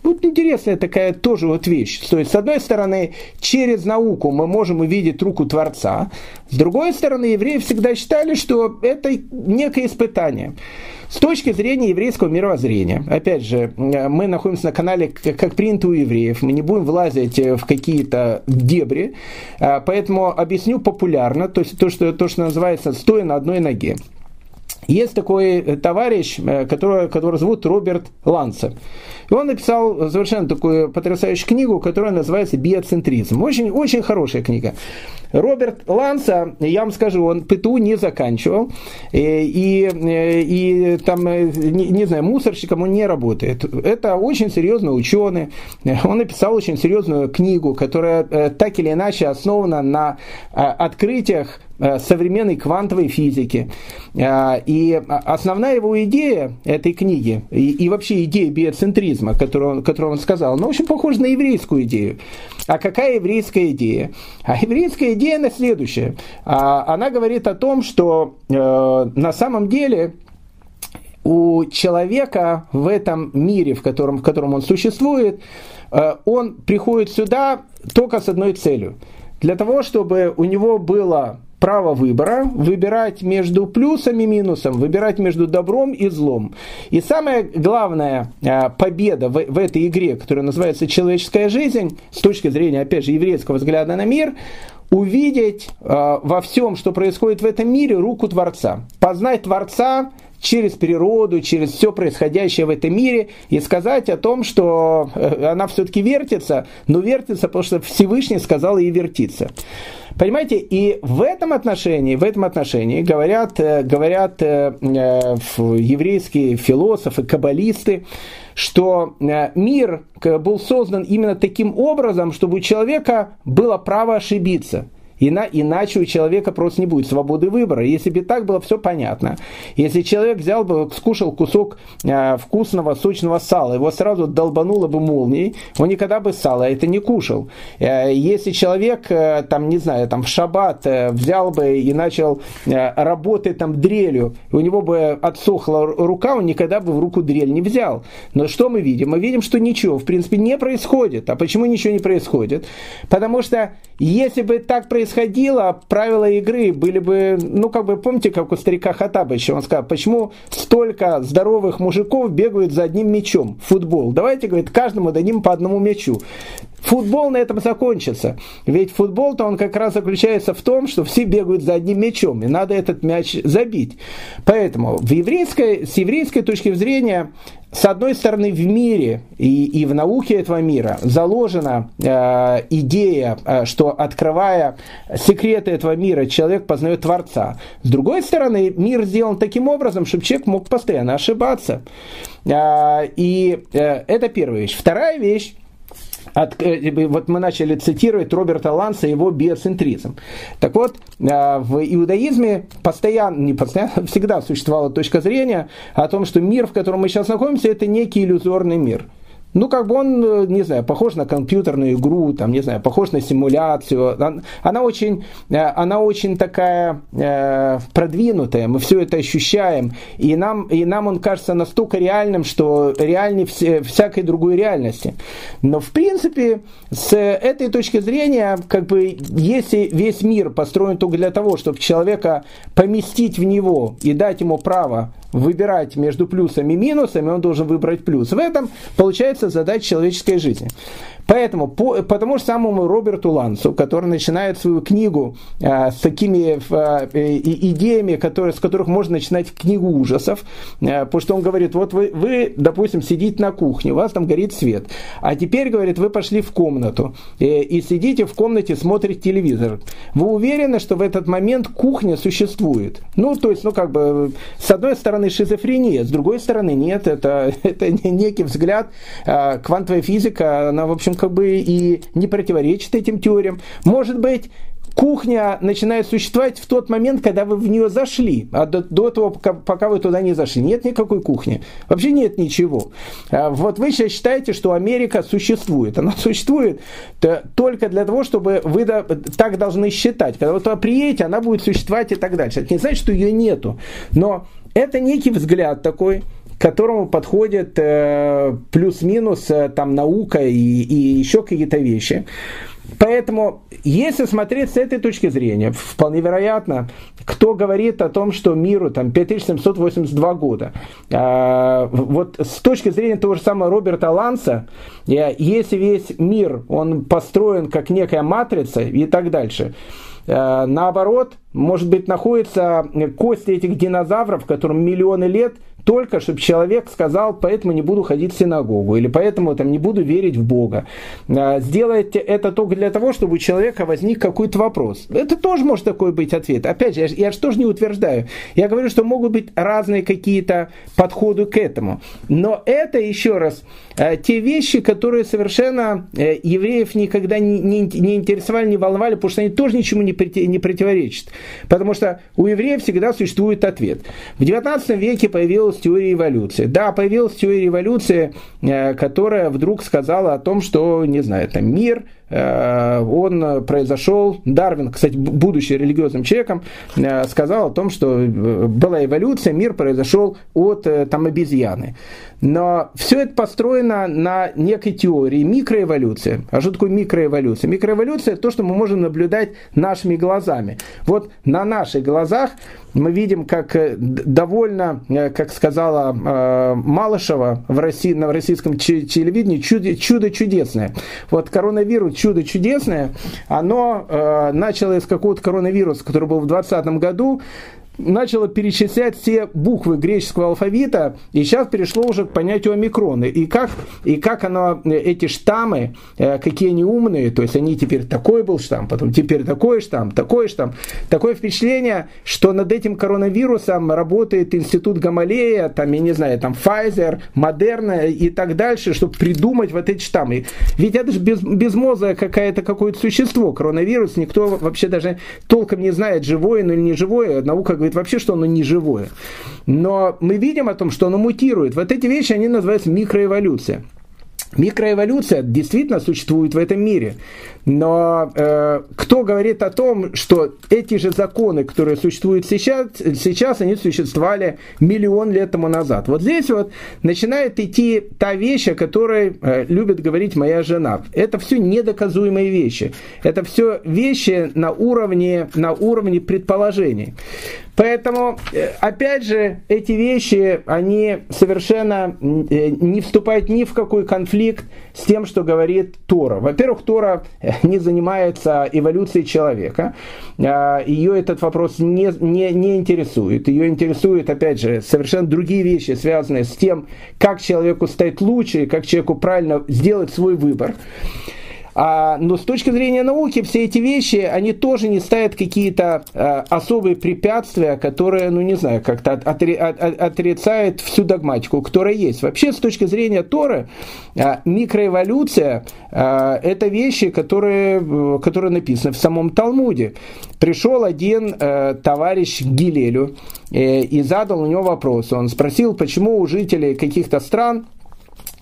Тут интересная такая тоже вот вещь. То есть, с одной стороны, через науку мы можем увидеть руку Творца, с другой стороны, евреи всегда считали, что это некое испытание. С точки зрения еврейского мировоззрения, опять же, мы находимся на канале, как принято у евреев, мы не будем влазить в какие-то дебри, а, поэтому объясню популярно, то есть то, что, то, что называется «стоя на одной ноге». Есть такой товарищ, э, которого, которого зовут Роберт Ланцер. И он написал совершенно такую потрясающую книгу, которая называется «Биоцентризм». Очень, очень хорошая книга. Роберт Ланса, я вам скажу, он ПТУ не заканчивал, и, и, и там, не, не знаю, мусорщиком он не работает. Это очень серьезный ученый, он написал очень серьезную книгу, которая э, так или иначе основана на э, открытиях Э, современной квантовой физики. Э, и основная его идея этой книги, и, вообще идея биоцентризма, которую он, которую он сказал, она очень похожа на еврейскую идею. А какая еврейская идея? А еврейская идея она следующая. А, она говорит о том, что э, на самом деле у человека в этом мире, в котором, в котором он существует, он приходит сюда только с одной целью. Для того, чтобы у него было право выбора, выбирать между плюсом и минусом, выбирать между добром и злом. И самая главная а, победа в, в этой игре, которая называется «Человеческая жизнь», с точки зрения, опять же, еврейского взгляда на мир, увидеть э, во всем, что происходит в этом мире, руку Творца. Познать Творца через природу, через все происходящее в этом мире и сказать о том, что э, она все-таки вертится, но вертится, потому что Всевышний сказал ей вертиться. Понимаете, и в этом отношении, в этом отношении говорят, э, говорят э, э, еврейские философы, каббалисты, что мир был создан именно таким образом, чтобы у человека было право ошибиться – Ина, иначе у человека просто не будет свободы выбора. Если бы так было все понятно. Если человек взял бы, скушал кусок э, вкусного, сочного сала, его сразу долбануло бы молнией, он никогда бы сало это не кушал. Э, если человек, э, там, не знаю, там, в шаббат э, взял бы и начал э, работать там дрелью, у него бы отсохла рука, он никогда бы в руку дрель не взял. Но что мы видим? Мы видим, что ничего, в принципе, не происходит. А почему ничего не происходит? Потому что если бы так происходило, правила игры были бы, ну, как бы, помните, как у старика Хатабыча, он сказал, почему столько здоровых мужиков бегают за одним мячом, футбол. Давайте, говорит, каждому дадим по одному мячу. Футбол на этом закончится. Ведь футбол-то он как раз заключается в том, что все бегают за одним мячом, и надо этот мяч забить. Поэтому в еврейской, с еврейской точки зрения с одной стороны, в мире и, и в науке этого мира заложена э, идея, э, что открывая секреты этого мира, человек познает Творца. С другой стороны, мир сделан таким образом, чтобы человек мог постоянно ошибаться. Э, и э, это первая вещь. Вторая вещь, от, э, вот мы начали цитировать Роберта Ланса и его биоцентризм. Так вот, э, в иудаизме постоянно, не постоянно, всегда существовала точка зрения о том, что мир, в котором мы сейчас находимся, это некий иллюзорный мир – ну, как бы он, э, не знаю, похож на компьютерную игру, там, не знаю, похож на симуляцию. Она очень, э, она очень такая э, продвинутая, мы все это ощущаем, и нам, и нам он кажется настолько реальным, что реальнее всякой другой реальности. Но, в принципе, с этой точки зрения, как бы, если весь мир построен только для того, чтобы человека поместить в него и дать ему право выбирать между плюсами и минусами, он должен выбрать плюс. В этом получается задача человеческой жизни. Поэтому, по, по тому же самому Роберту Лансу, который начинает свою книгу э, с такими э, идеями, которые, с которых можно начинать книгу ужасов, э, потому что он говорит, вот вы, вы, допустим, сидите на кухне, у вас там горит свет, а теперь, говорит, вы пошли в комнату э, и сидите в комнате, смотрите телевизор. Вы уверены, что в этот момент кухня существует? Ну, то есть, ну, как бы, с одной стороны шизофрения, с другой стороны нет, это, это некий взгляд, э, квантовая физика, она, в общем, как бы и не противоречит этим теориям. Может быть, кухня начинает существовать в тот момент, когда вы в нее зашли, а до, до того, пока, пока вы туда не зашли, нет никакой кухни. Вообще нет ничего. А вот вы сейчас считаете, что Америка существует. Она существует только для того, чтобы вы так должны считать. Когда вы туда приедете, она будет существовать и так дальше. Это не значит, что ее нету. Но это некий взгляд такой, которому подходит э, плюс-минус э, там наука и, и еще какие-то вещи. Поэтому, если смотреть с этой точки зрения, вполне вероятно, кто говорит о том, что миру там 5782 года, э, вот с точки зрения того же самого Роберта Ланса, э, если весь мир, он построен как некая матрица и так дальше, э, наоборот, может быть, находятся кости этих динозавров, которым миллионы лет – только чтобы человек сказал, поэтому не буду ходить в синагогу, или поэтому там, не буду верить в Бога. А, сделайте это только для того, чтобы у человека возник какой-то вопрос. Это тоже может такой быть ответ. Опять же, я, я же тоже не утверждаю. Я говорю, что могут быть разные какие-то подходы к этому. Но это, еще раз, э, те вещи, которые совершенно э, евреев никогда не, не, не интересовали, не волновали, потому что они тоже ничему не, не противоречат. Потому что у евреев всегда существует ответ. В 19 веке появилась появилась теория эволюции. Да, появилась теория эволюции, э, которая вдруг сказала о том, что, не знаю, там мир – он произошел, Дарвин, кстати, будучи религиозным человеком, э, сказал о том, что э, была эволюция, мир произошел от там, обезьяны. Но все это построено на некой теории микроэволюции. А что такое микроэволюция? Микроэволюция – это то, что мы можем наблюдать нашими глазами. Вот на наших глазах мы видим, как довольно, как сказала Малышева в России, на российском телевидении, чудо, чудо чудесное. Вот коронавирус чудо чудесное, оно э, начало из какого-то коронавируса, который был в 2020 году, начало перечислять все буквы греческого алфавита, и сейчас перешло уже к понятию омикрона. И как, и как оно, э, эти штаммы, э, какие они умные, то есть они теперь такой был штамм, потом теперь такой штамм, такой штамм. Такое впечатление, что над этим коронавирусом работает институт Гамалея, там, я не знаю, там Pfizer, Модерна и так дальше, чтобы придумать вот эти штаммы. Ведь это же без, безмозглое какое-то какое-то существо, коронавирус, никто вообще даже толком не знает, живое оно или не живое. Наука говорит, говорит вообще, что оно не живое. Но мы видим о том, что оно мутирует. Вот эти вещи, они называются микроэволюция. Микроэволюция действительно существует в этом мире. Но э, кто говорит о том, что эти же законы, которые существуют сейчас, сейчас они существовали миллион лет тому назад. Вот здесь вот начинает идти та вещь, о которой э, любит говорить моя жена. Это все недоказуемые вещи. Это все вещи на уровне, на уровне предположений. Поэтому, э, опять же, эти вещи, они совершенно э, не вступают ни в какой конфликт с тем, что говорит Тора. Во-первых, Тора э, не занимается эволюцией человека. А, Ее этот вопрос не, не, не интересует. Ее интересует, опять же, совершенно другие вещи, связанные с тем, как человеку стать лучше, как человеку правильно сделать свой выбор. А, но с точки зрения науки все эти вещи, они тоже не ставят какие-то а, особые препятствия, которые, ну не знаю, как-то от, от, от, отрицают всю догматику, которая есть. Вообще с точки зрения Торы а, микроэволюция а, это вещи, которые, которые написаны в самом Талмуде. Пришел один а, товарищ Гилелю э, и задал у него вопрос. Он спросил, почему у жителей каких-то стран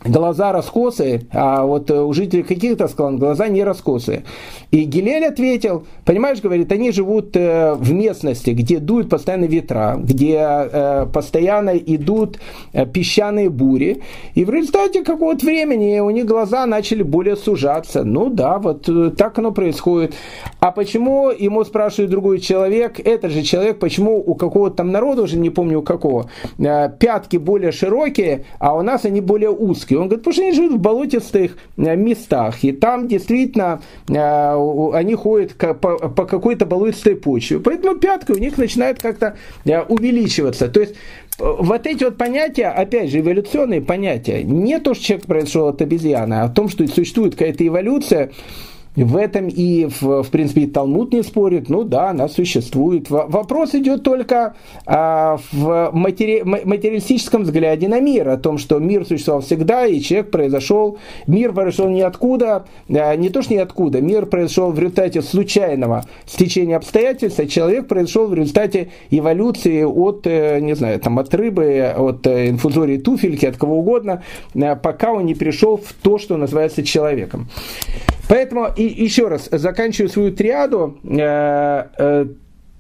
глаза раскосые, а вот у жителей каких-то стран глаза не раскосые. И Гилель ответил, понимаешь, говорит, они живут э, в местности, где дуют постоянно ветра, где э, постоянно идут э, песчаные бури, и в результате какого-то времени у них глаза начали более сужаться. Ну да, вот так оно происходит. А почему, ему спрашивает другой человек, этот же человек, почему у какого-то там народа, уже не помню у какого, пятки более широкие, а у нас они более узкие. Он говорит, потому что они живут в болотистых э, местах, и там действительно э, они ходят по, какой-то болотистой почве. Поэтому пятка у них начинает как-то э, увеличиваться. То есть вот эти вот понятия, опять же, эволюционные понятия, не то, что человек произошел от обезьяны, а о том, что существует какая-то эволюция, в этом и, в, в принципе, и Талмуд не спорит. Ну да, она существует. Вопрос идет только а, в матери, материалистическом взгляде на мир, о том, что мир существовал всегда, и человек произошел, мир произошел ниоткуда, а, не то что ниоткуда, мир произошел в результате случайного стечения обстоятельств, а человек произошел в результате эволюции от, э, не знаю, там, от рыбы, от э, инфузории туфельки, от кого угодно, э, пока он не пришел в то, что называется человеком. Поэтому, и еще раз, заканчиваю свою триаду э, э,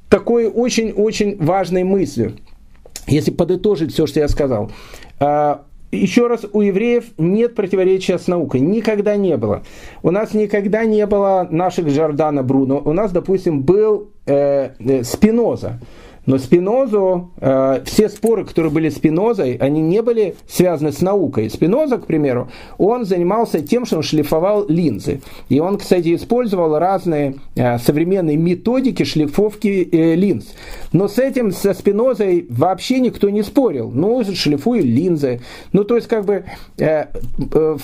такой очень-очень важной мыслью. Если подытожить все, что я сказал. еще раз, у евреев нет противоречия с наукой. Никогда не было. У нас никогда не было наших Жордана Бруно. У нас, допустим, был э, э, Спиноза. Но Спинозу, э, все споры, которые были Спинозой, они не были связаны с наукой. Спиноза, к примеру, он занимался тем, что он шлифовал линзы. И он, кстати, использовал разные э, современные методики шлифовки э, линз. Но с этим, со Спинозой вообще никто не спорил. Ну, шлифую линзы. Ну, то есть, как бы... Э, Э,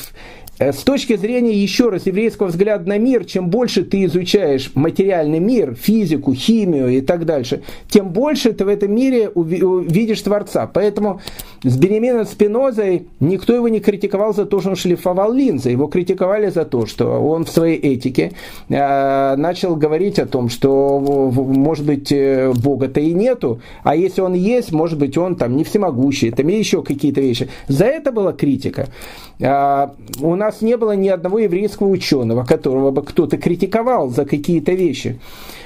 с точки зрения, еще раз, еврейского взгляда на мир, чем больше ты изучаешь материальный мир, физику, химию и так дальше, тем больше ты в этом мире увидишь Творца. Поэтому с Бенемином Спинозой никто его не критиковал за то, что он шлифовал линзы. Его критиковали за то, что он в своей этике э, начал говорить о том, что, может быть, э, Бога-то и нету, а если он есть, может быть, он там не всемогущий, там и еще какие-то вещи. За это была критика. А, у нас не было ни одного еврейского ученого, которого бы кто-то критиковал за какие-то вещи.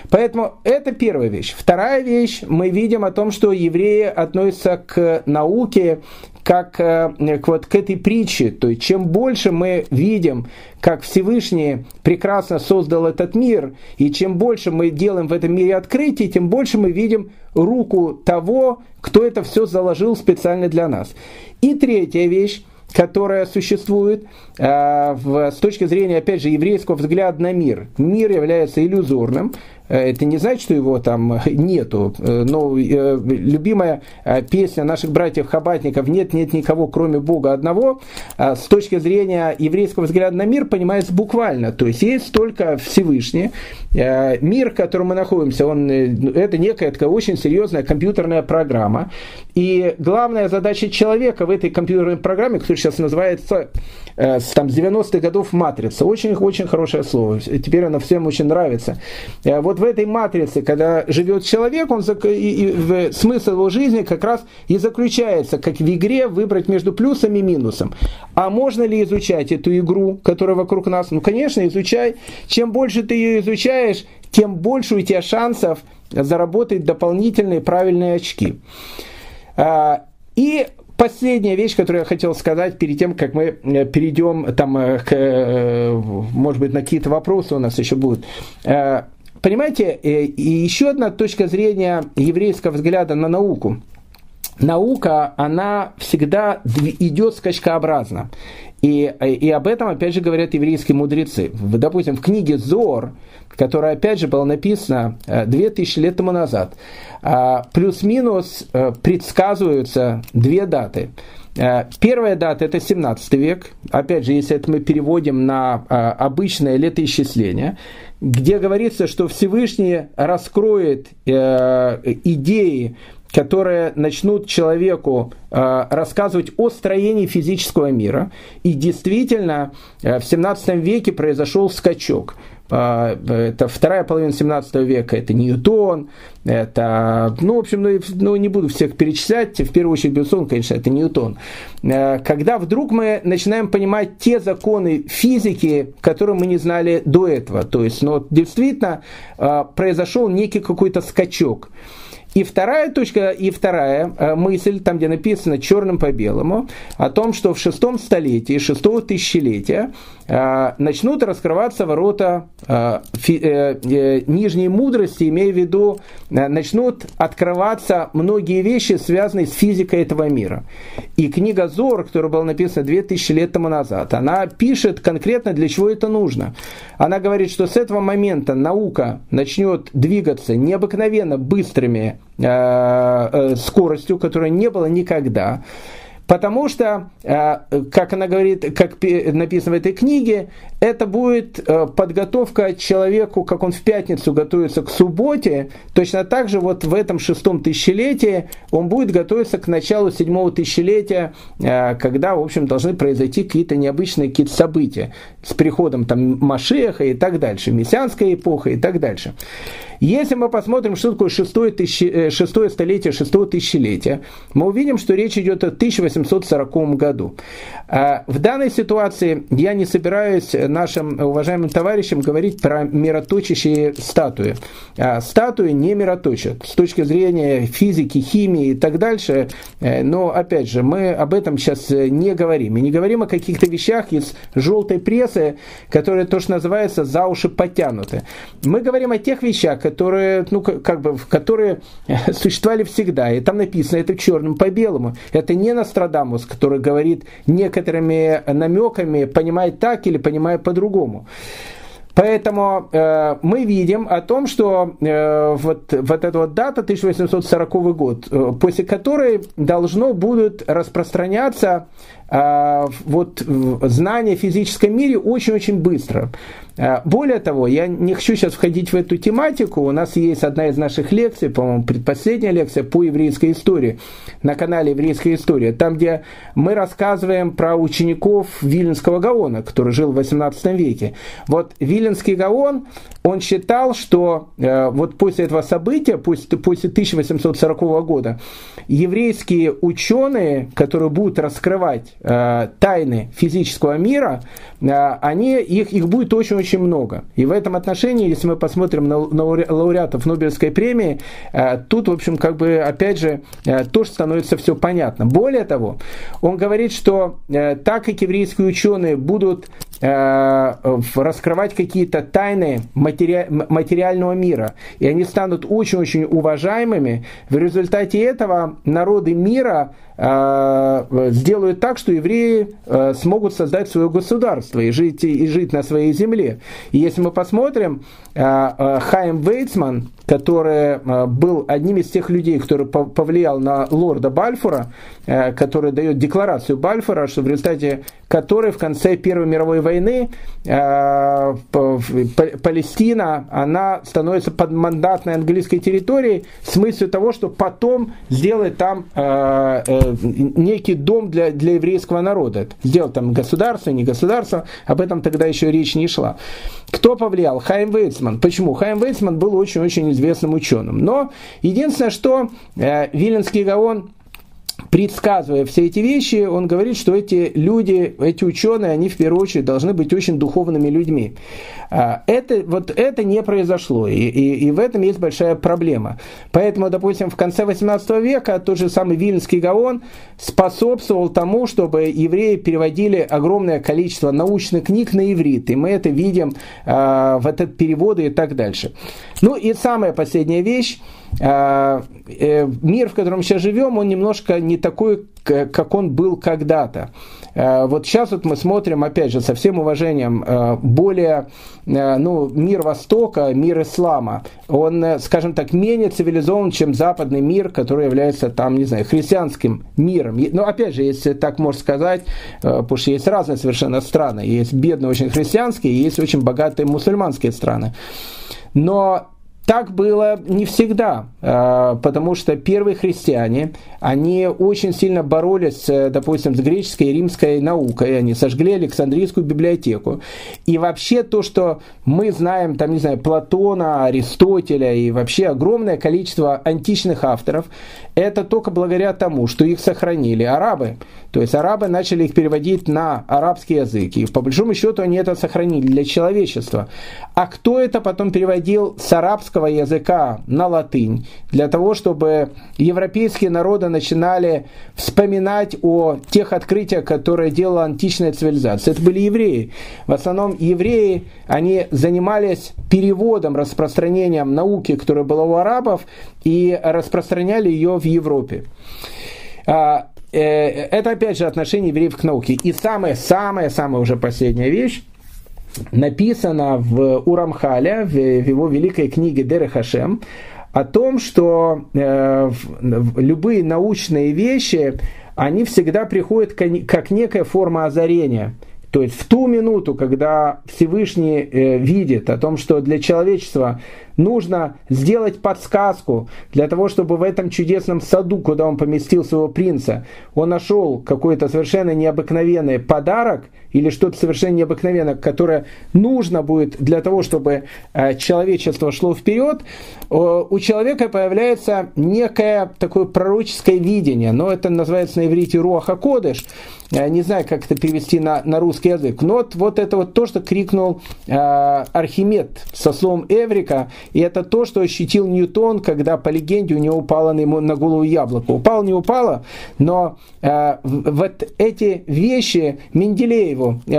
Поэтому это первая вещь. Вторая вещь, мы видим о том, что евреи относятся к науке как э, к, вот, к этой притче. То есть чем больше мы видим, как Всевышний прекрасно создал этот мир, и чем больше мы делаем в этом мире открытий, тем больше мы видим руку того, кто это все заложил специально для нас. И третья вещь, которая существует в, с точки зрения, опять же, еврейского взгляда на мир. Мир является иллюзорным, это не значит, что его там нету. Э, но э, любимая песня наших братьев-хабатников «Нет, нет никого, кроме Бога одного» с точки зрения еврейского взгляда на мир понимается буквально. То есть есть только Всевышний. Мир, в котором мы находимся, он, это некая такая очень серьезная компьютерная программа. И главная задача человека в этой компьютерной программе, которая сейчас называется там, с 90-х годов «Матрица», очень-очень хорошее слово. Теперь оно всем очень нравится. Вот вот в этой матрице, когда живет человек, он, и, и, в, смысл его жизни как раз и заключается, как в игре, выбрать между плюсом и минусом. А можно ли изучать эту игру, которая вокруг нас? Ну, конечно, изучай. Чем больше ты ее изучаешь, тем больше у тебя шансов заработать дополнительные правильные очки. А, и Последняя вещь, которую я хотел сказать перед тем, как мы э, перейдем там, э, к, э, может быть, на какие-то вопросы у нас еще будут. Понимаете, еще одна точка зрения еврейского взгляда на науку. Наука, она всегда идет скачкообразно. И, и об этом, опять же, говорят еврейские мудрецы. Допустим, в книге Зор, которая, опять же, была написана 2000 э, лет тому назад, э, плюс-минус предсказываются две даты – Э, первая дата это 17 век, опять же, если это мы переводим на э, обычное летоисчисление, где говорится, что Всевышний раскроет э, идеи, которые начнут человеку рассказывать о строении физического мира. И действительно, в 17 веке произошел скачок. А, это вторая половина 17 века, это Ньютон, это, ну, в общем, ну, ну, не буду всех перечислять, в первую очередь, безусловно, конечно, это Ньютон. Э, когда вдруг мы начинаем понимать те законы физики, которые мы не знали до этого, то есть, ну, действительно, э, произошел некий какой-то скачок. И вторая точка, и вторая э, мысль, там где написано черным по белому, о том, что в шестом столетии, шестого тысячелетия э, начнут раскрываться ворота э, нижней мудрости, имея в виду, начнут открываться многие вещи, связанные с физикой этого мира. И книга Зор, которая была написана 2000 лет тому назад, она пишет конкретно, для чего это нужно. Она говорит, что с этого момента наука начнет двигаться необыкновенно быстрыми Э, э, скоростью, которой не было никогда. Потому что, э, как она говорит, как написано в этой книге, это будет подготовка человеку, как он в пятницу готовится к субботе, точно так же вот в этом шестом тысячелетии он будет готовиться к началу седьмого тысячелетия, когда, в общем, должны произойти какие-то необычные какие-то события. С приходом там Машеха и так дальше, мессианская эпоха и так дальше. Если мы посмотрим, что такое шестое, тысячи, э, шестое столетие, шестое тысячелетие, мы увидим, что речь идет о 1840 году. А в данной ситуации я не собираюсь нашим уважаемым товарищам говорить про мироточащие статуи. А статуи не мироточат с точки зрения физики, химии и так дальше. Э, но, опять же, мы об этом сейчас не говорим. И не говорим о каких-то вещах из желтой прессы, которые то, что называется, за уши потянуты. Мы говорим о тех вещах, которые, ну, как бы, которые существовали всегда. И там написано это черным по белому. Это не Нострадамус, который говорит некоторыми намеками, понимает так или понимает по-другому. Поэтому э, мы видим о том, что э, вот, вот эта вот дата 1840 год, э, после которой должно будут распространяться вот знания в физическом мире очень-очень быстро. Э, более того, я не хочу сейчас входить в эту тематику. У нас есть одна из наших лекций, по-моему, предпоследняя лекция по еврейской истории на канале «Еврейская история», там, где мы рассказываем про учеников Виленского Гаона, который жил в 18 веке. Вот Виленский Гаон, он считал, что э, вот после этого события, после, после 1840 года, еврейские ученые, которые будут раскрывать э, тайны физического мира, э, они, их, их будет очень-очень очень много. И в этом отношении, если мы посмотрим на, на лауреатов Нобелевской премии, э, тут, в общем, как бы, опять же, э, тоже становится все понятно. Более того, он говорит, что так как еврейские ученые будут раскрывать какие-то тайны матери... материального мира, и они станут очень-очень уважаемыми, в результате этого народы мира сделают так, что евреи смогут создать свое государство и жить, и жить на своей земле. И если мы посмотрим, э, э, Хайм Вейцман, который э, был одним из тех людей, который повлиял на лорда Бальфура, который дает декларацию Бальфура, что в результате которой в конце Первой мировой войны Палестина, она становится под мандатной английской территорией с мыслью того, что потом сделать там некий дом для, для еврейского народа. Сделать там государство, не государство, об этом тогда еще речь не шла. Кто повлиял? Хайм Вейцман. Почему? Хайм Вейцман был очень-очень известным ученым. Но единственное, что э, Виленский Гаон предсказывая все эти вещи, он говорит, что эти люди, эти ученые, они в первую очередь должны быть очень духовными людьми. А, это, вот это не произошло, и, и, и в этом есть большая проблема. Поэтому, допустим, в конце 18 века тот же самый Вильнский Гаон способствовал тому, чтобы евреи переводили огромное количество научных книг на иврит, и мы это видим э, в этот переводы и так дальше. Ну и самая последняя вещь, э, э, мир, в котором сейчас живем, он немножко не такой, как он был когда-то. Э, вот сейчас вот мы смотрим, опять же, со всем уважением, э, более, э, ну, мир Востока, мир Ислама, он, скажем так, менее цивилизован, чем западный мир, который является там, не знаю, христианским миром. Но опять же, если так можно сказать, потому что есть разные совершенно страны, есть бедные очень христианские, есть очень богатые мусульманские страны. Но так было не всегда, а, потому что первые христиане, они очень сильно боролись, э, допустим, с греческой и римской наукой, они сожгли Александрийскую библиотеку. И вообще то, что мы знаем, там, не знаю, Платона, Аристотеля и вообще огромное количество античных авторов, это только благодаря тому, что их сохранили арабы. То есть арабы начали их переводить на арабский язык. И по большому счету они это сохранили для человечества. А кто это потом переводил с арабского языка на латынь? Для того, чтобы европейские народы начинали вспоминать о тех открытиях, которые делала античная цивилизация. Это были евреи. В основном евреи, они занимались переводом, распространением науки, которая была у арабов, и распространяли ее в Европе. А, э, это опять же отношение евреев к науке. И самая-самая-самая уже последняя вещь, написано в Урамхале, в, его великой книге Деры Хашем, о том, что э, любые научные вещи, они всегда приходят как некая форма озарения. То есть в ту минуту, когда Всевышний э, видит о том, что для человечества нужно сделать подсказку для того, чтобы в этом чудесном саду, куда он поместил своего принца, он нашел какой-то совершенно необыкновенный подарок или что-то совершенно необыкновенное, которое нужно будет для того, чтобы э, человечество шло вперед, у человека появляется некое такое пророческое видение, но это называется на иврите руаха кодыш, не знаю, как это перевести на, на русский язык, но вот, вот это вот то, что крикнул э, Архимед со словом Эврика, и это то, что ощутил Ньютон, когда по легенде у него упало на, ему, на голову яблоко. Упало, не упало, но э, вот эти вещи Менделееву, э,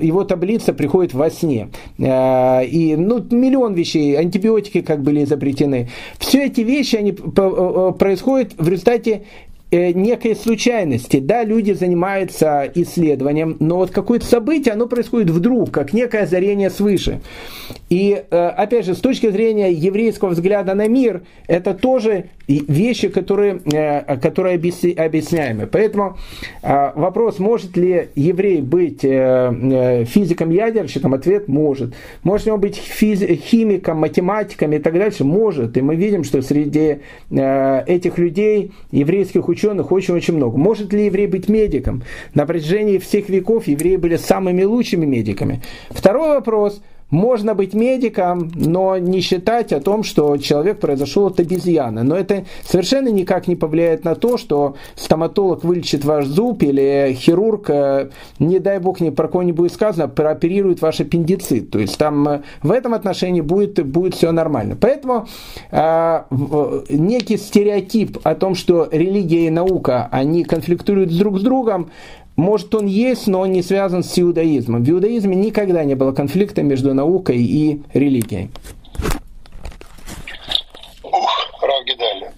его таблица приходит во сне. Э, и ну, миллион вещей, антибиотики как были изобретены. Все эти вещи, они э, происходят в результате Э, некой случайности. Да, люди занимаются исследованием, но вот какое-то событие, оно происходит вдруг, как некое озарение свыше. И, э, опять же, с точки зрения еврейского взгляда на мир, это тоже вещи, которые, э, которые объясняемы. Поэтому вопрос, может ли еврей быть физиком-ядерщиком, ответ может. Может ли он быть физи- химиком, математиком и так дальше? Может. И мы видим, что среди этих людей, еврейских ученых, ученых очень-очень много. Может ли еврей быть медиком? На протяжении всех веков евреи были самыми лучшими медиками. Второй вопрос – можно быть медиком, но не считать о том, что человек произошел от обезьяны. Но это совершенно никак не повлияет на то, что стоматолог вылечит ваш зуб или хирург, э, не дай бог, ни про кого не будет сказано, прооперирует ваш аппендицит. То есть там э, в этом отношении будет, будет все нормально. Поэтому э, некий стереотип о том, что религия и наука, они конфликтуют друг с другом, может, он есть, но он не связан с иудаизмом. В иудаизме никогда не было конфликта между наукой и религией. Ух, Равгидали.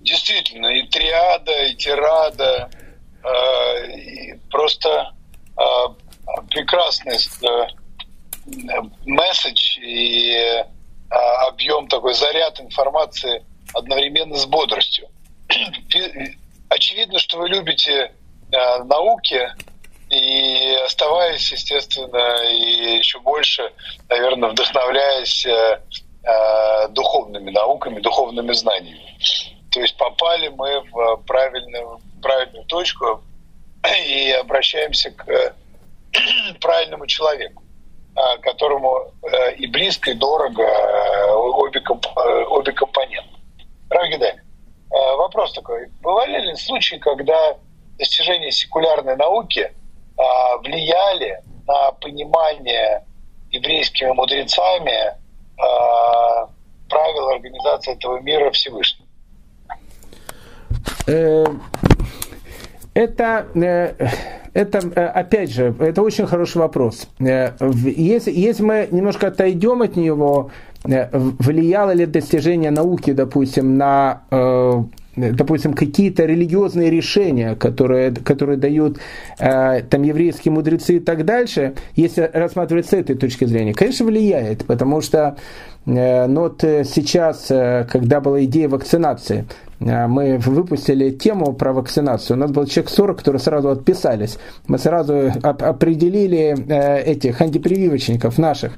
Действительно, и триада, и тирада, э, и просто э, прекрасный э, месседж и э, объем такой заряд информации одновременно с бодростью. Очевидно, что вы любите науки и оставаясь, естественно, и еще больше, наверное, вдохновляясь э, э, духовными науками, духовными знаниями. То есть попали мы в правильную, правильную точку и обращаемся к правильному человеку, которому и близко, и дорого обе, обе компоненты. Равгидай, вопрос такой. Бывали ли случаи, когда достижения секулярной науки а, влияли на понимание еврейскими мудрецами а, правил организации этого мира Всевышнего? Э, это, э, это, э, опять же, это очень хороший вопрос. Если, если мы немножко отойдем от него, влияло ли достижение науки, допустим, на допустим, какие-то религиозные решения, которые, которые дают э, там еврейские мудрецы и так дальше, если рассматривать с этой точки зрения, конечно, влияет, потому что э, ну, вот э, сейчас, э, когда была идея вакцинации, э, мы выпустили тему про вакцинацию. У нас был человек 40, которые сразу отписались. Мы сразу определили э, этих антипрививочников наших.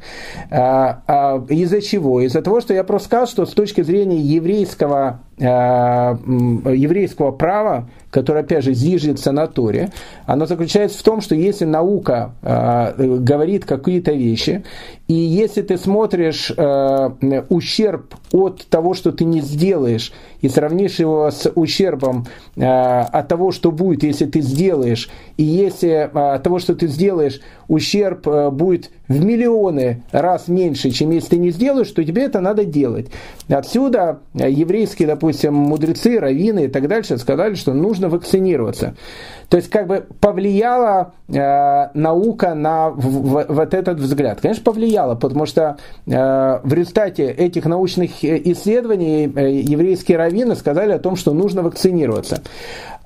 А из-за чего? Из-за того, что я просто сказал, что с точки зрения еврейского Э, еврейского права, которое, опять же, зиждется на Торе, оно заключается в том, что если наука э, говорит какие-то вещи, и если ты смотришь э, ущерб от того, что ты не сделаешь, и сравнишь его с ущербом э, от того, что будет, если ты сделаешь, и если э, от того, что ты сделаешь, ущерб э, будет в миллионы раз меньше, чем если ты не сделаешь, то тебе это надо делать. Отсюда еврейские, допустим, мудрецы, раввины и так дальше сказали, что нужно вакцинироваться. То есть как бы повлияла э, наука на в, в, вот этот взгляд? Конечно, повлияла, потому что э, в результате этих научных исследований э, еврейские раввины сказали о том, что нужно вакцинироваться.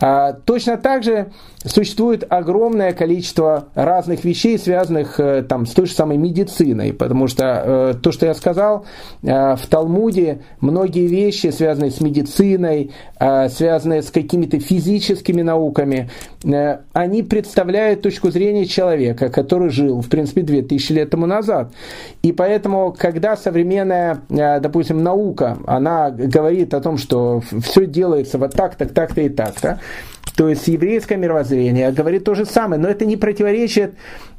А, точно так же существует огромное количество разных вещей, связанных э, там, с той же самой медициной, потому что э, то, что я сказал, э, в Талмуде многие вещи, связанные с медициной, связанные с какими-то физическими науками, они представляют точку зрения человека, который жил, в принципе, 2000 лет тому назад. И поэтому, когда современная, допустим, наука, она говорит о том, что все делается вот так, так, так-то и так-то, то есть еврейское мировоззрение говорит то же самое, но это не противоречит,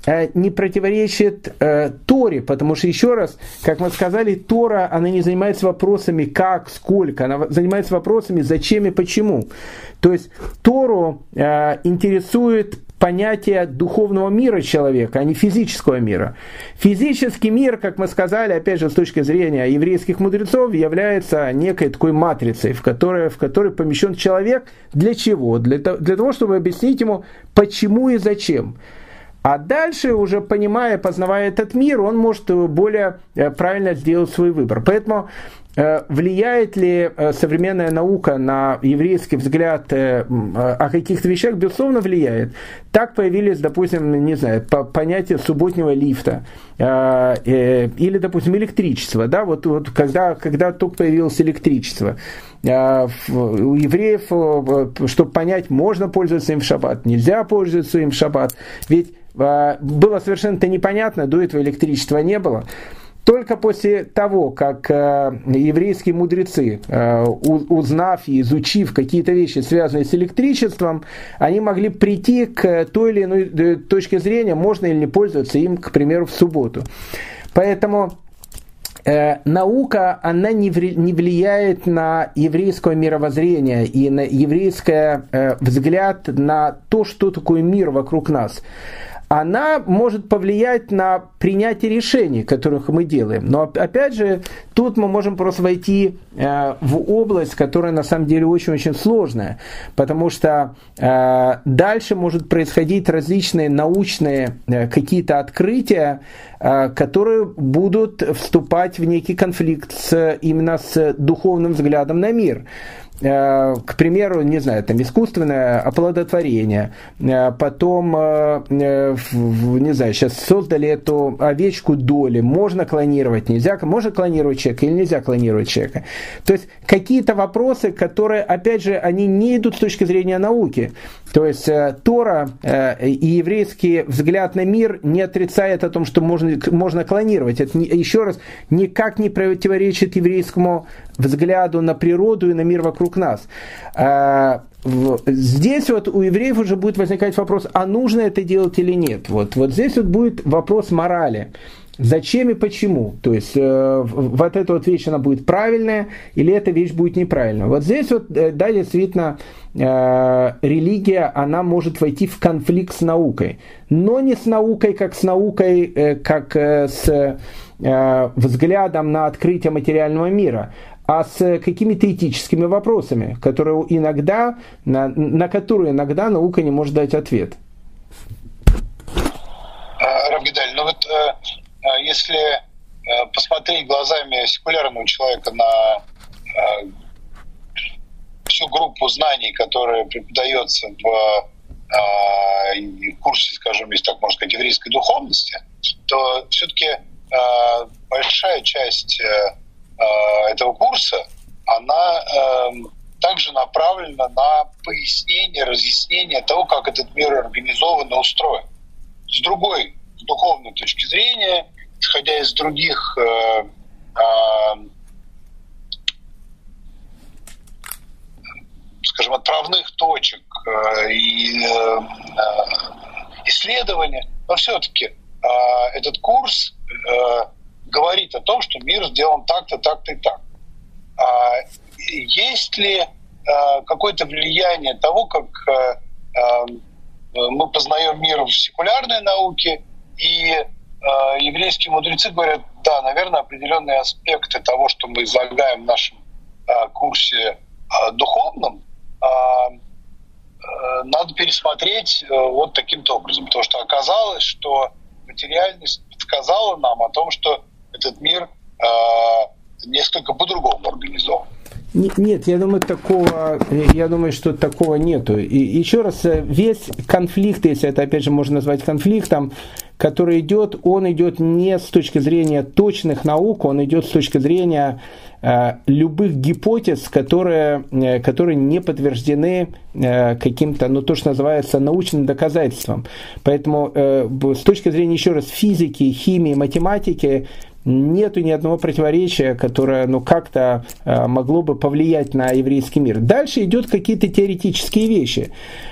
э, не противоречит э, Торе, потому что, еще раз, как мы сказали, Тора, она не занимается вопросами как, сколько, она занимается вопросами зачем и почему. То есть Тору э, интересует понятие духовного мира человека, а не физического мира. Физический мир, как мы сказали, опять же, с точки зрения еврейских мудрецов, является некой такой матрицей, в которой, в которой помещен человек для чего? Для, для того, чтобы объяснить ему, почему и зачем. А дальше, уже понимая, познавая этот мир, он может более э, правильно сделать свой выбор. Поэтому влияет ли э, современная наука на еврейский взгляд э, о каких-то вещах? Безусловно, влияет. Так появились, допустим, не знаю, понятие субботнего лифта или, допустим, электричество. Да? Вот, вот когда, когда только появилось электричество, у евреев, чтобы понять, можно пользоваться им в шаббат, нельзя пользоваться им в шаббат. Ведь было совершенно непонятно, до этого электричества не было. Только после того, как э, еврейские мудрецы, э, узнав и изучив какие-то вещи, связанные с электричеством, они могли прийти к той или иной э, точке зрения, можно или не пользоваться им, к примеру, в субботу. Поэтому наука, она не, влияет на еврейское мировоззрение и на еврейский взгляд на то, что такое мир вокруг нас она может повлиять на принятие решений, которых мы делаем. Но опять же, тут мы можем просто войти э, в область, которая на самом деле очень-очень сложная, потому что э, дальше может происходить различные научные э, какие-то открытия, которые будут вступать в некий конфликт с, именно с духовным взглядом на мир. Э, к примеру, не знаю, там искусственное оплодотворение, э, потом, э, не знаю, сейчас создали эту овечку доли, можно клонировать, нельзя, можно клонировать человека или нельзя клонировать человека. То есть какие-то вопросы, которые, опять же, они не идут с точки зрения науки. То есть Тора и еврейский взгляд на мир не отрицает о том, что можно, можно клонировать. Это, еще раз, никак не противоречит еврейскому взгляду на природу и на мир вокруг нас. А, здесь вот у евреев уже будет возникать вопрос, а нужно это делать или нет. Вот, вот здесь вот будет вопрос морали. Зачем и почему? То есть э, вот эта вот вещь, она будет правильная или эта вещь будет неправильная. Вот здесь вот, э, да, действительно, э, религия, она может войти в конфликт с наукой. Но не с наукой, как с наукой, э, как э, с э, взглядом на открытие материального мира, а с какими-то этическими вопросами, которые иногда, на, на которые иногда наука не может дать ответ. А, Равгидаль, ну вот э, э, если э, посмотреть глазами секулярного человека на всю группу знаний, которая преподается в курсе, скажем, если так можно сказать, еврейской духовности, то все-таки большая часть Э, этого курса, она эм, также направлена на пояснение, разъяснение того, как этот мир организован и устроен. С другой, с духовной точки зрения, исходя из других э, э, скажем, отправных точек э, и э, исследования, но все-таки э, этот курс говорит о том, что мир сделан так-то, так-то и так. А есть ли а, какое-то влияние того, как а, а, мы познаем мир в секулярной науке, и а, еврейские мудрецы говорят, да, наверное, определенные аспекты того, что мы излагаем в нашем а, курсе духовном, надо пересмотреть а, вот таким-то образом, потому что оказалось, что материальность сказала нам о том, что этот мир э, несколько по-другому организован. Нет, я думаю, такого, я думаю, что такого нету. И еще раз, весь конфликт, если это опять же можно назвать конфликтом, который идет, он идет не с точки зрения точных наук, он идет с точки зрения э, любых гипотез, которые, э, которые не подтверждены э, каким-то, ну то, что называется научным доказательством. Поэтому э, с точки зрения еще раз физики, химии, математики, нету ни одного противоречия, которое ну, как-то э, могло бы повлиять на еврейский мир. Дальше идут какие-то теоретические вещи.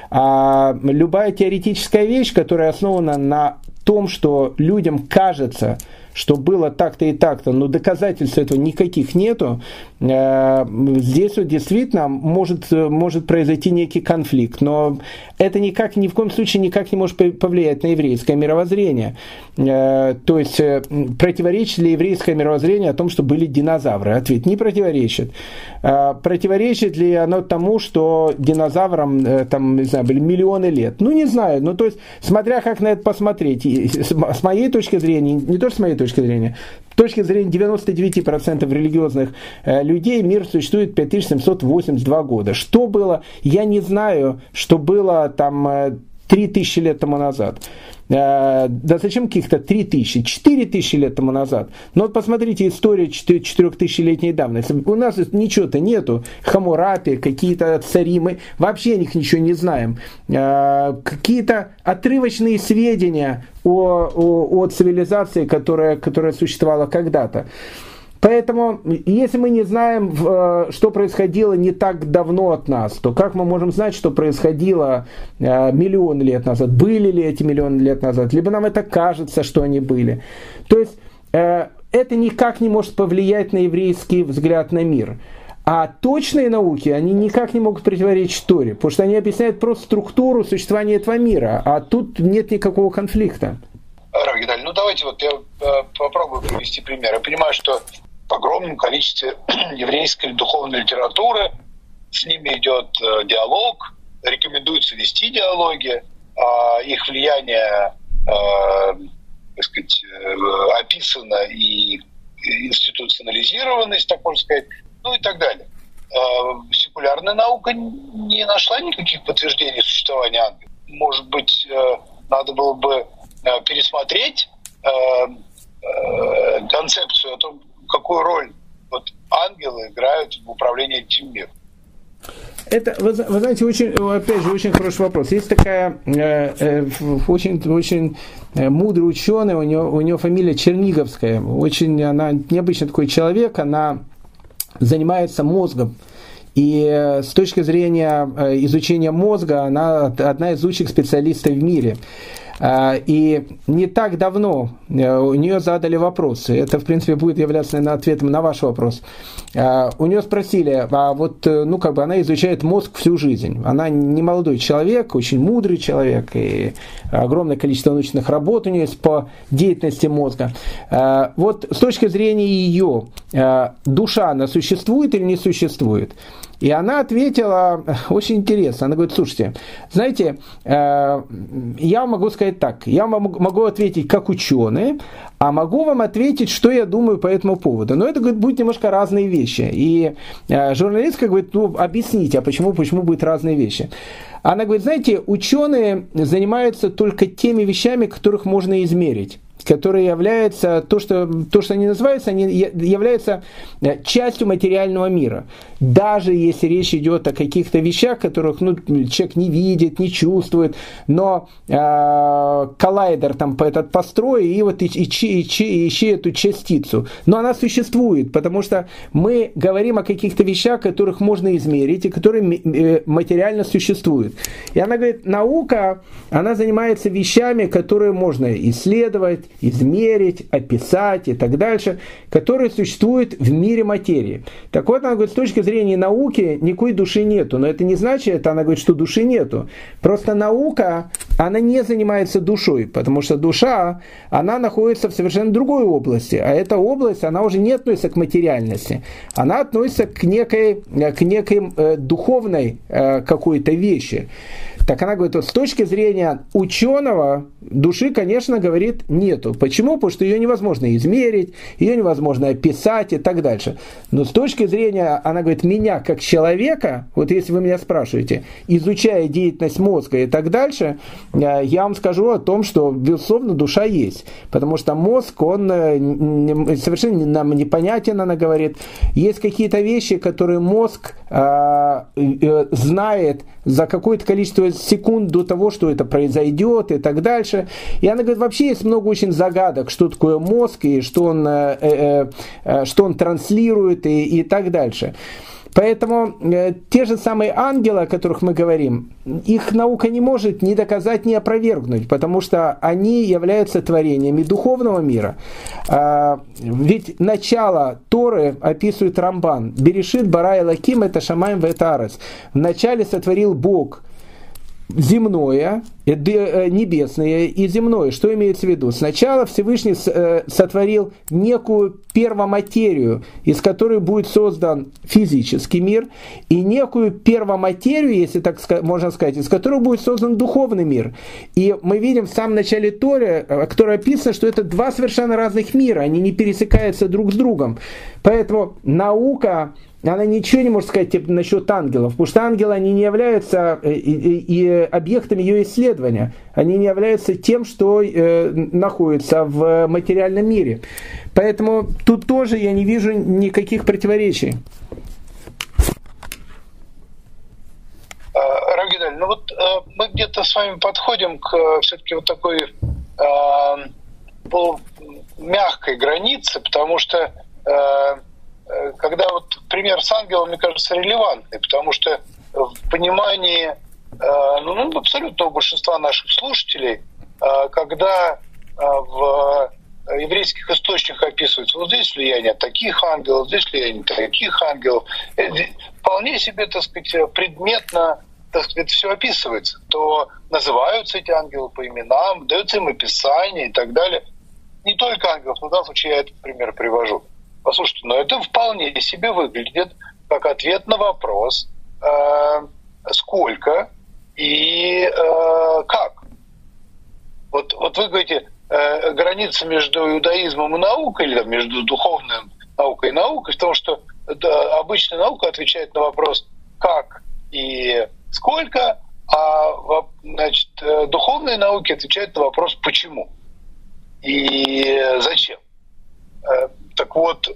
А любая теоретическая вещь, которая основана на том, что людям кажется, что было так-то и так-то, но доказательств этого никаких нету, э, здесь вот действительно может, может произойти некий конфликт. Но это никак, ни в коем случае никак не может повлиять на еврейское мировоззрение. Э, то есть э, противоречит ли еврейское мировоззрение о том, что были динозавры? Ответ не противоречит. Противоречит ли оно тому, что динозаврам там, не знаю, были миллионы лет? Ну, не знаю. Ну, то есть, смотря как на это посмотреть. С моей точки зрения, не то, что с моей точки точки зрения. С точки зрения 99% религиозных э, людей мир существует 5782 года. Что было, я не знаю, что было там 3000 э, лет тому назад. Э, да зачем каких-то 3 тысячи, 4 тысячи лет тому назад. Но вот посмотрите историю 4 тысячелетней давности. У нас ничего-то нету. Хамурапи, какие-то цари, мы вообще о них ничего не знаем. Э, какие-то отрывочные сведения о, о, о цивилизации, которая, которая существовала когда-то. Поэтому, если мы не знаем, э, что происходило не так давно от нас, то как мы можем знать, что происходило э, миллион лет назад? Были ли эти миллионы лет назад? Либо нам это кажется, что они были. То есть, э, это никак не может повлиять на еврейский взгляд на мир. А точные науки, они никак не могут противоречить Торе, потому что они объясняют просто структуру существования этого мира, а тут нет никакого конфликта. Равгидаль, ну давайте вот я попробую привести пример. Я понимаю, что в огромном количестве еврейской духовной литературы. С ними идет э, диалог, рекомендуется вести диалоги, а их влияние э, так сказать, э, описано и институционализировано, если так можно сказать, ну и так далее. Секулярная наука не нашла никаких подтверждений существования ангелов. Может быть, надо было бы пересмотреть концепцию о том, какую роль вот ангелы играют в управлении этим миром? Это, вы, вы знаете, очень, опять же, очень хороший вопрос. Есть такая э, э, очень, очень э, мудрый ученый, у нее, у нее фамилия Черниговская. Очень она необычный такой человек, она занимается мозгом. И э, с точки зрения э, изучения мозга, она одна из лучших специалистов в мире. А, и не так давно э, у нее задали вопросы. Это, в принципе, будет являться, наверное, ответом на ваш вопрос. А, у нее спросили, а вот, э, ну, как бы она изучает мозг всю жизнь. Она не молодой человек, очень мудрый человек, и огромное количество научных работ у нее есть по деятельности мозга. А, вот с точки зрения ее, душа, она существует или не существует? И она ответила очень интересно. Она говорит, слушайте, знаете, э, я могу сказать так, я могу ответить как ученый, а могу вам ответить, что я думаю по этому поводу. Но это говорит, будет немножко разные вещи. И э, журналистка говорит, ну объясните, а почему, почему будут разные вещи. Она говорит, знаете, ученые занимаются только теми вещами, которых можно измерить которые являются, то, что, то, что они называются, они являются э, частью материального мира. Даже если речь идет о каких-то вещах, которых ну, человек не видит, не чувствует, но э, коллайдер там этот построй и вот ищи, ищи, ищи эту частицу. Но она существует, потому что мы говорим о каких-то вещах, которых можно измерить и которые э, материально существуют. И она говорит, наука, она занимается вещами, которые можно исследовать, измерить, описать и так дальше, которые существуют в мире материи. Так вот, она говорит, с точки зрения науки никакой души нету. Но это не значит, она говорит, что души нету. Просто наука она не занимается душой, потому что душа, она находится в совершенно другой области, а эта область, она уже не относится к материальности, она относится к некой, к некой э, духовной э, какой-то вещи. Так она говорит, вот с точки зрения ученого, души, конечно, говорит, нету. Почему? Потому что ее невозможно измерить, ее невозможно описать и так дальше. Но с точки зрения, она говорит, меня как человека, вот если вы меня спрашиваете, изучая деятельность мозга и так дальше, э, я вам скажу о том, что, безусловно, душа есть. Потому что мозг, он э, совершенно нам непонятен, она говорит. Есть какие-то вещи, которые мозг э, знает за какое-то количество секунд до того, что это произойдет и так дальше. И она говорит, вообще есть много очень загадок, что такое мозг и что он, э, э, э, что он транслирует и, и так дальше. Поэтому э, те же самые ангелы, о которых мы говорим, их наука не может ни доказать, ни опровергнуть, потому что они являются творениями духовного мира. А, ведь начало Торы описывает Рамбан. Берешит Барай Лаким это Шамаем Ветарес. Вначале сотворил Бог земное, э, э, небесное и земное. Что имеется в виду? Сначала Всевышний э, сотворил некую первоматерию, из которой будет создан физический мир, и некую первоматерию, если так можно сказать, из которой будет создан духовный мир. И мы видим в самом начале Торы, которое описано, что это два совершенно разных мира, они не пересекаются друг с другом. Поэтому наука она ничего не может сказать типа, насчет ангелов, потому что ангелы они не являются и, и, и объектом ее исследования, они не являются тем, что э, находится в материальном мире. Поэтому тут тоже я не вижу никаких противоречий. А, Равгидаль, ну вот э, мы где-то с вами подходим к э, все-таки вот такой э, мягкой границе, потому что когда вот пример с ангелом, мне кажется, релевантный, потому что в понимании ну, ну, абсолютно у большинства наших слушателей, когда в еврейских источниках описывается, вот здесь влияние таких ангелов, здесь влияние таких ангелов, вполне себе, так сказать, предметно так сказать, все описывается, то называются эти ангелы по именам, дается им описание и так далее. Не только ангелов, но в данном случае я этот пример привожу. Послушайте, но это вполне себе выглядит как ответ на вопрос, э, сколько и э, как. Вот, вот вы говорите, э, граница между иудаизмом и наукой, или там, между духовным наукой и наукой, в том, что да, обычная наука отвечает на вопрос «как» и «сколько», а значит, э, духовные науки отвечают на вопрос «почему» и «зачем». Э, так вот,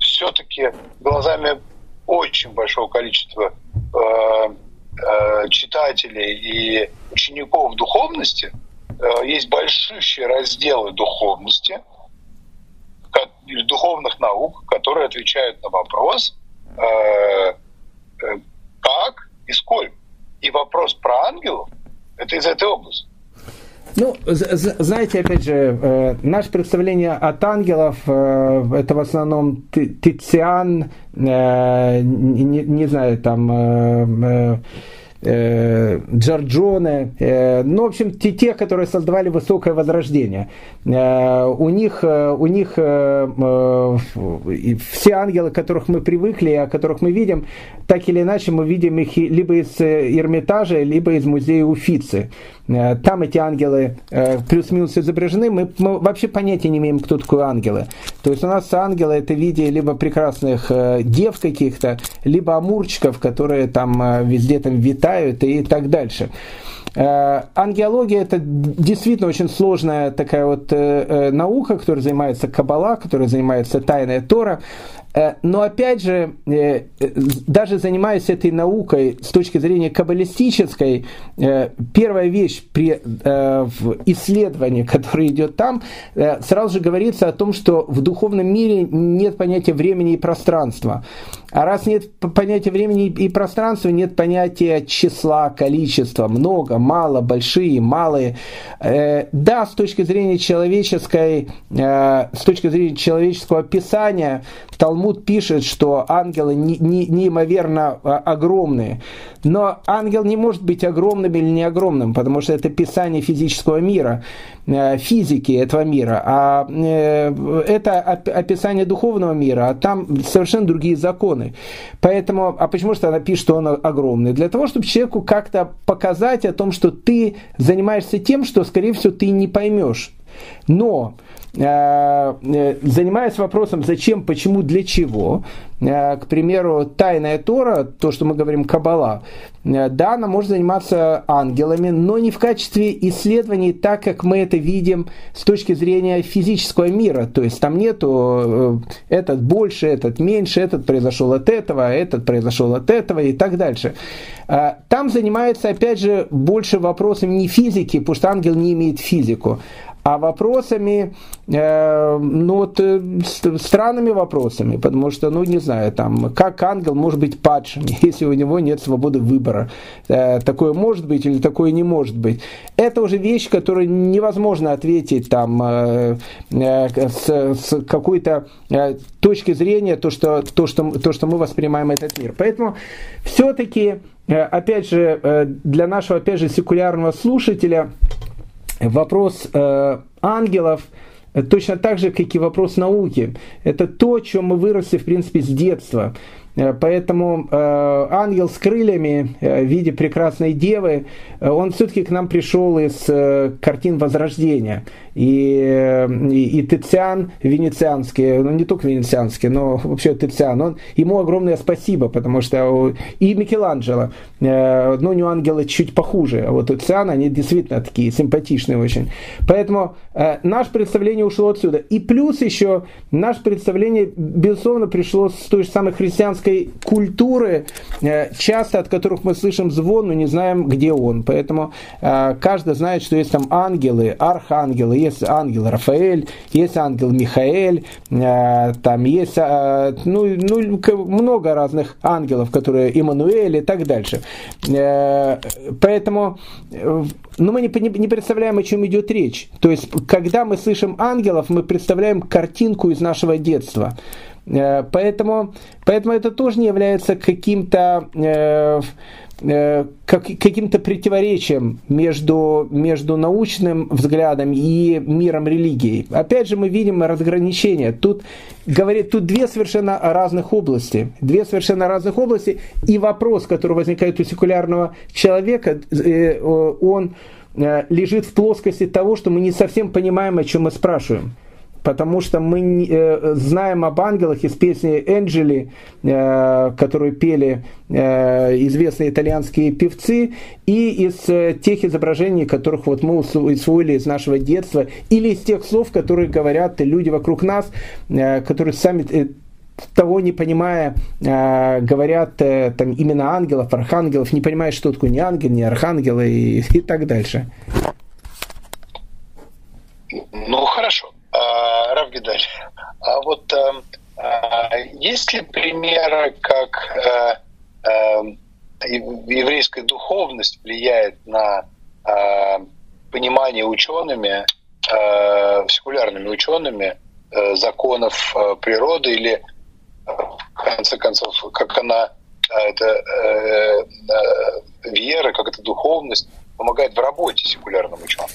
все-таки глазами очень большого количества читателей и учеников духовности есть большущие разделы духовности, духовных наук, которые отвечают на вопрос, э, э, как и сколько. И вопрос про ангелов – это из этой области. Ну, знаете, опять же, э, наше представление от ангелов э, это в основном Тициан, э, не, не знаю, там э, Джорджоне, э, ну, в общем, те, те, которые создавали высокое возрождение. Э, у них, э, у них все ангелы, которых мы привыкли, о которых мы видим, так или иначе мы видим их либо из Эрмитажа, либо из музея Уфицы. Э, там эти ангелы э, плюс-минус изображены, мы, мы вообще понятия не имеем, кто такой ангелы. То есть у нас ангелы это в виде либо прекрасных э, дев каких-то, либо амурчиков, которые там везде там витают и так дальше. Ангеология это действительно очень сложная такая вот наука, которая занимается Каббала, которая занимается тайная Тора. Э, но опять же, э, даже занимаясь этой наукой с точки зрения каббалистической, э, первая вещь при исследовании, которое идет там, сразу же говорится о том, что в духовном мире нет понятия времени и пространства. А раз нет понятия времени и пространства, нет понятия числа, количества, много, мало, большие, малые. Да, с точки зрения человеческой, с точки зрения человеческого описания, Талмуд Талмуд пишет, что ангелы не, не, неимоверно а, огромные. Но ангел не может быть огромным или не огромным, потому что это писание физического мира, э, физики этого мира. А э, это описание духовного мира, а там совершенно другие законы. Поэтому, а почему что она пишет, что он огромный? Для того, чтобы человеку как-то показать о том, что ты занимаешься тем, что, скорее всего, ты не поймешь. Но занимаясь вопросом зачем, почему, для чего, э, к примеру, тайная Тора, то, что мы говорим Кабала, да, она может заниматься ангелами, но не в качестве исследований, так как мы это видим с точки зрения физического мира. То есть там нету этот больше, этот меньше, этот произошел от этого, этот произошел от этого и так дальше. Там занимается, опять же, больше вопросами не физики, потому что ангел не имеет физику, а вопросами, э, ну вот, э, странными вопросами, потому что, ну не знаю, там, как ангел может быть падшим, если у него нет свободы выбора. Э, такое может быть или такое не может быть. Это уже вещь, которую невозможно ответить там э, э, с, с какой-то э, точки зрения, то что, то, что, то, что мы воспринимаем этот мир. Поэтому все-таки, э, опять же, э, для нашего, опять же, секулярного слушателя, вопрос э, ангелов э, точно так же, как и вопрос науки. Это то, чем мы выросли, в принципе, с детства. Э, поэтому э, ангел с крыльями э, в виде прекрасной девы, э, он все-таки к нам пришел из э, картин Возрождения. И, и, и Тициан венецианский, ну не только венецианский, но вообще Тициан, он, ему огромное спасибо, потому что и Микеланджело, э, но у него ангелы чуть похуже, а вот Тициан, они действительно такие симпатичные очень. Поэтому э, наше представление ушло отсюда. И плюс еще наше представление, безусловно, пришло с той же самой христианской культуры, э, часто от которых мы слышим звон, но не знаем, где он. Поэтому э, каждый знает, что есть там ангелы, архангелы, есть ангел Рафаэль, есть ангел Михаэль, э, там есть ну, ну, много разных ангелов, которые Иммануэль и так дальше. Поэтому ну, мы не, не представляем, о чем идет речь. То есть, когда мы слышим ангелов, мы представляем картинку из нашего детства. Э, поэтому, поэтому это тоже не является каким-то э, э, как, каким-то противоречием между, между научным взглядом и миром религии. Опять же, мы видим разграничение. Тут, говорит, тут две совершенно разных области. Две совершенно разных области. И вопрос, который возникает у секулярного человека, он лежит в плоскости того, что мы не совсем понимаем, о чем мы спрашиваем потому что мы э, знаем об ангелах из песни «Энджели», э, которую пели э, известные итальянские певцы, и из тех изображений, которых вот мы усвоили из нашего детства, или из тех слов, которые говорят люди вокруг нас, которые сами того не понимая, говорят там именно ангелов, архангелов, не понимая, что такое ни ангел, ни архангел и, и так дальше. Ну, хорошо. Равгидаль, а вот а, а, есть ли примеры, как а, а, еврейская духовность влияет на а, понимание учеными, а, секулярными учеными законов природы или, в конце концов, как она, это э, э, вера, как эта духовность помогает в работе секулярным ученым?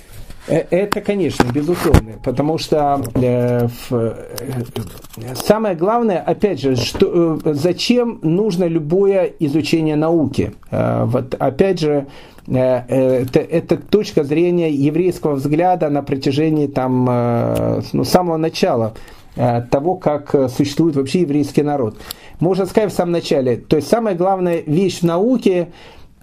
Э, это, конечно, безусловно, потому что э, э, самое главное, опять же, что, э, зачем нужно любое изучение науки? Э, вот, опять же, э, это, это точка зрения еврейского взгляда на протяжении там, ну, самого начала того, как существует вообще еврейский народ. Можно сказать в самом начале, то есть самая главная вещь в науке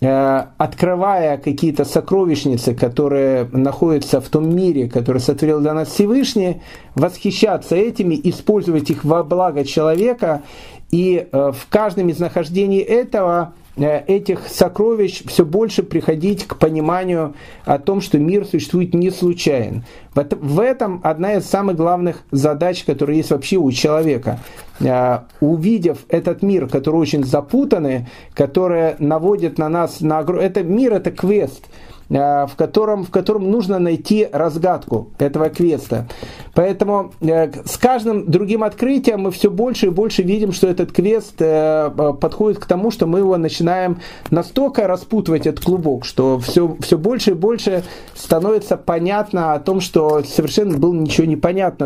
открывая какие-то сокровищницы, которые находятся в том мире, который сотворил для нас Всевышний, восхищаться этими, использовать их во благо человека, и э, в каждом из нахождений этого Э, этих сокровищ все больше приходить к пониманию о том, что мир существует не случайно. В этом одна из самых главных задач, которые есть вообще у человека. Э, увидев этот мир, который очень запутанный, который наводит на нас на... Это мир, это квест. В котором, в котором нужно найти разгадку этого квеста. Поэтому с каждым другим открытием мы все больше и больше видим, что этот квест подходит к тому, что мы его начинаем настолько распутывать этот клубок, что все, все больше и больше становится понятно о том, что совершенно было ничего не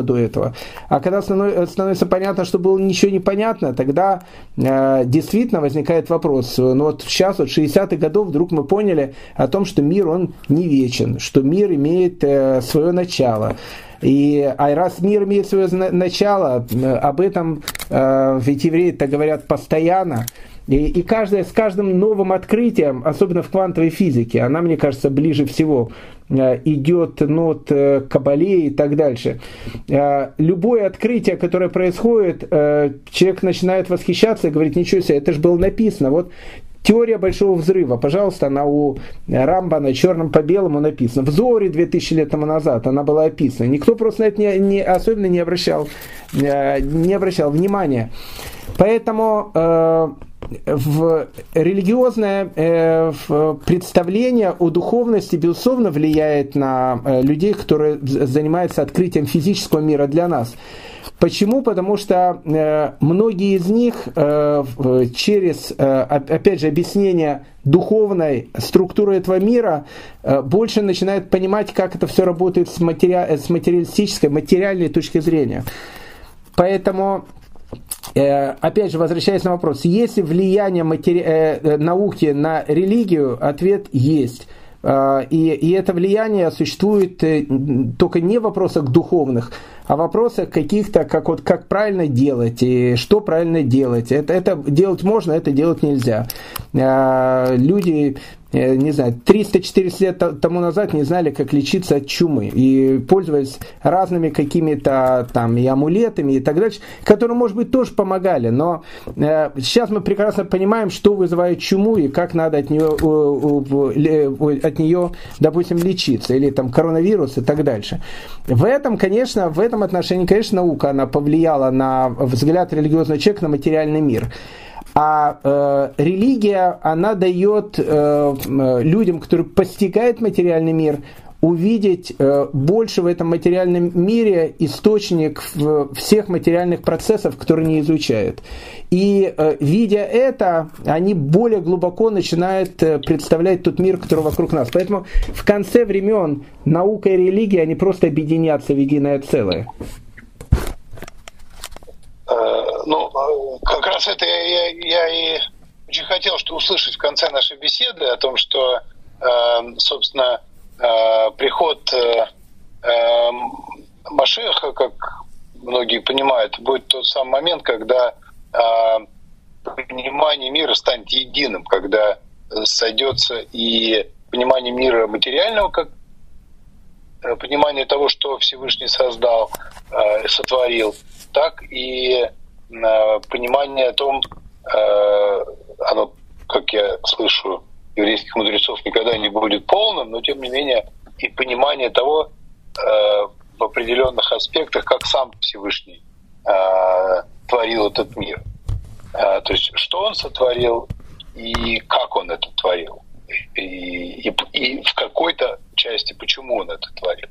до этого. А когда становится понятно, что было ничего не тогда э, действительно возникает вопрос. Ну вот сейчас, вот 60-х годов, вдруг мы поняли о том, что мир, он не вечен, что мир имеет э, свое начало. И а раз мир имеет свое начало, э, об этом э, ведь евреи-то говорят постоянно, и, и каждое, с каждым новым открытием, особенно в квантовой физике, она, мне кажется, ближе всего э, идет от э, Кабале и так дальше. Любое открытие, которое происходит, человек начинает восхищаться и говорит, ничего себе, это же было написано. Вот Теория большого взрыва, пожалуйста, она у Рамбана черным по белому написана. В Зоре 2000 лет тому назад она была описана. Никто просто на это не, не, особенно не обращал, не обращал внимания. Поэтому в религиозное э, в представление о духовности, безусловно, влияет на э, людей, которые занимаются открытием физического мира для нас. Почему? Потому что э, многие из них э, через, э, опять же, объяснение духовной структуры этого мира больше начинают понимать, как это все работает с, матери... с материалистической, материальной точки зрения. Поэтому опять же, возвращаясь на вопрос, есть ли влияние матери... Науки на религию? Ответ есть. И, и это влияние существует только не в вопросах духовных, а в вопросах каких-то, как, вот, как правильно делать и что правильно делать. Это, это делать можно, это делать нельзя. Люди не знаю, 300-400 лет тому назад не знали, как лечиться от чумы. И пользовались разными какими-то там и амулетами и так дальше, которые, может быть, тоже помогали. Но э, сейчас мы прекрасно понимаем, что вызывает чуму и как надо от нее, от нее, допустим, лечиться. Или там коронавирус и так дальше. В этом, конечно, в этом отношении, конечно, наука, она повлияла на взгляд религиозного человека на материальный мир. А э, религия, она дает э, людям, которые постигают материальный мир, увидеть э, больше в этом материальном мире источник всех материальных процессов, которые они изучают. И э, видя это, они более глубоко начинают э, представлять тот мир, который вокруг нас. Поэтому в конце времен наука и религия, они просто объединятся в единое целое. Э, ну, э, как раз это я, я и очень хотел что услышать в конце нашей беседы о том, что, э, собственно, приход Машеха, как многие понимают, будет тот самый момент, когда понимание мира станет единым, когда сойдется и понимание мира материального, как понимание того, что Всевышний создал, сотворил, так и э, понимание о том, э, оно, как я слышу, еврейских мудрецов никогда не будет полным, но тем не менее и понимание того э, в определенных аспектах, как сам Всевышний творил этот мир. То есть, что он сотворил и как он это творил. И, и, и в какой-то части, почему он это творил.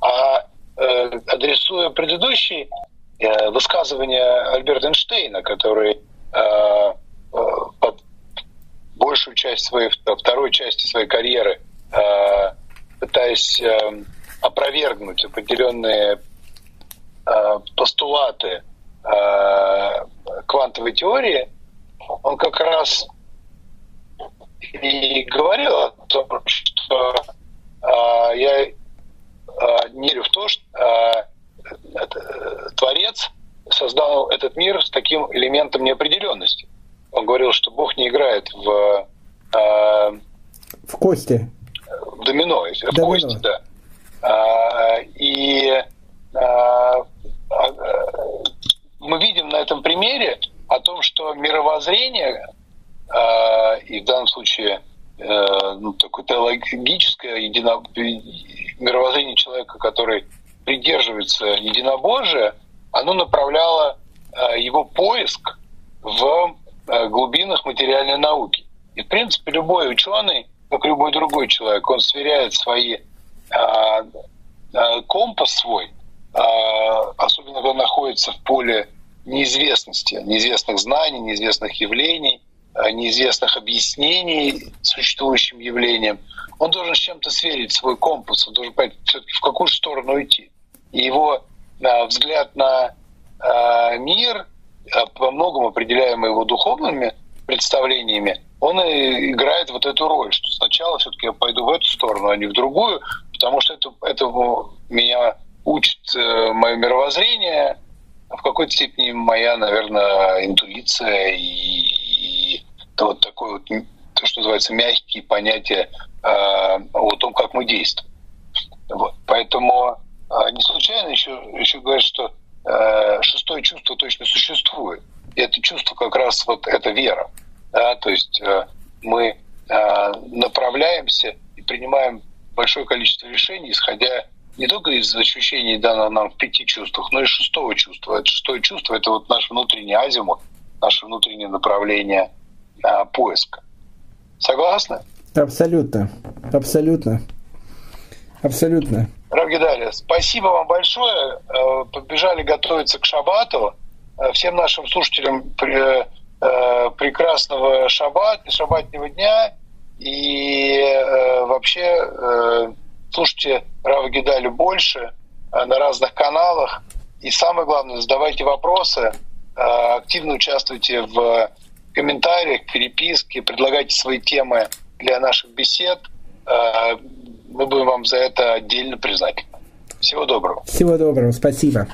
А э, адресуя предыдущий Э, высказывание Альберта Эйнштейна, который э, э, под большую часть своей, второй части своей карьеры, пытаясь опровергнуть определенные постулаты квантовой теории, он как раз и говорил о том, что я не верю в то, что Творец создал этот мир с таким элементом неопределенности. Он говорил, что Бог не играет в... Э, в кости. В домино, в домино. кости, да. А, и а, а, мы видим на этом примере о том, что мировоззрение, а, и в данном случае а, ну, такое теологическое едино... мировоззрение человека, который придерживается единобожия, оно направляло э, его поиск в э, глубинах материальной науки. И, в принципе, любой ученый как любой другой человек. Он сверяет свои а, компас свой, особенно когда находится в поле неизвестности, неизвестных знаний, неизвестных явлений, неизвестных объяснений существующим явлениям. Он должен с чем-то сверить свой компас, он должен понять в какую сторону идти. Его а, взгляд на а, мир, а, по многому определяемый его духовными представлениями, он играет вот эту роль, что сначала все-таки я пойду в эту сторону, а не в другую, потому что это, это меня учит э, мое мировоззрение, в какой-то степени моя, наверное, интуиция и, и вот такое вот, то, что называется, мягкие понятия э, о том, как мы действуем. Вот. Поэтому не случайно еще, еще говорят, что э, шестое чувство точно существует. И это чувство как раз вот это вера. Да? То есть э, мы э, направляемся и принимаем большое количество решений, исходя не только из ощущений, данных нам в пяти чувствах, но и шестого чувства. Это шестое чувство — это вот наш внутренний азимут, наше внутреннее направление а, поиска. Согласны? Абсолютно. Абсолютно. Абсолютно. Равгидария, спасибо вам большое. Э, побежали готовиться к шабату. Э, всем нашим слушателям э, прекрасного шаббат, шаббатнего дня. И вообще слушайте Рава Гидалю больше на разных каналах. И самое главное, задавайте вопросы, активно участвуйте в комментариях, переписке, предлагайте свои темы для наших бесед. Мы будем вам за это отдельно признательны. Всего доброго. Всего доброго. Спасибо.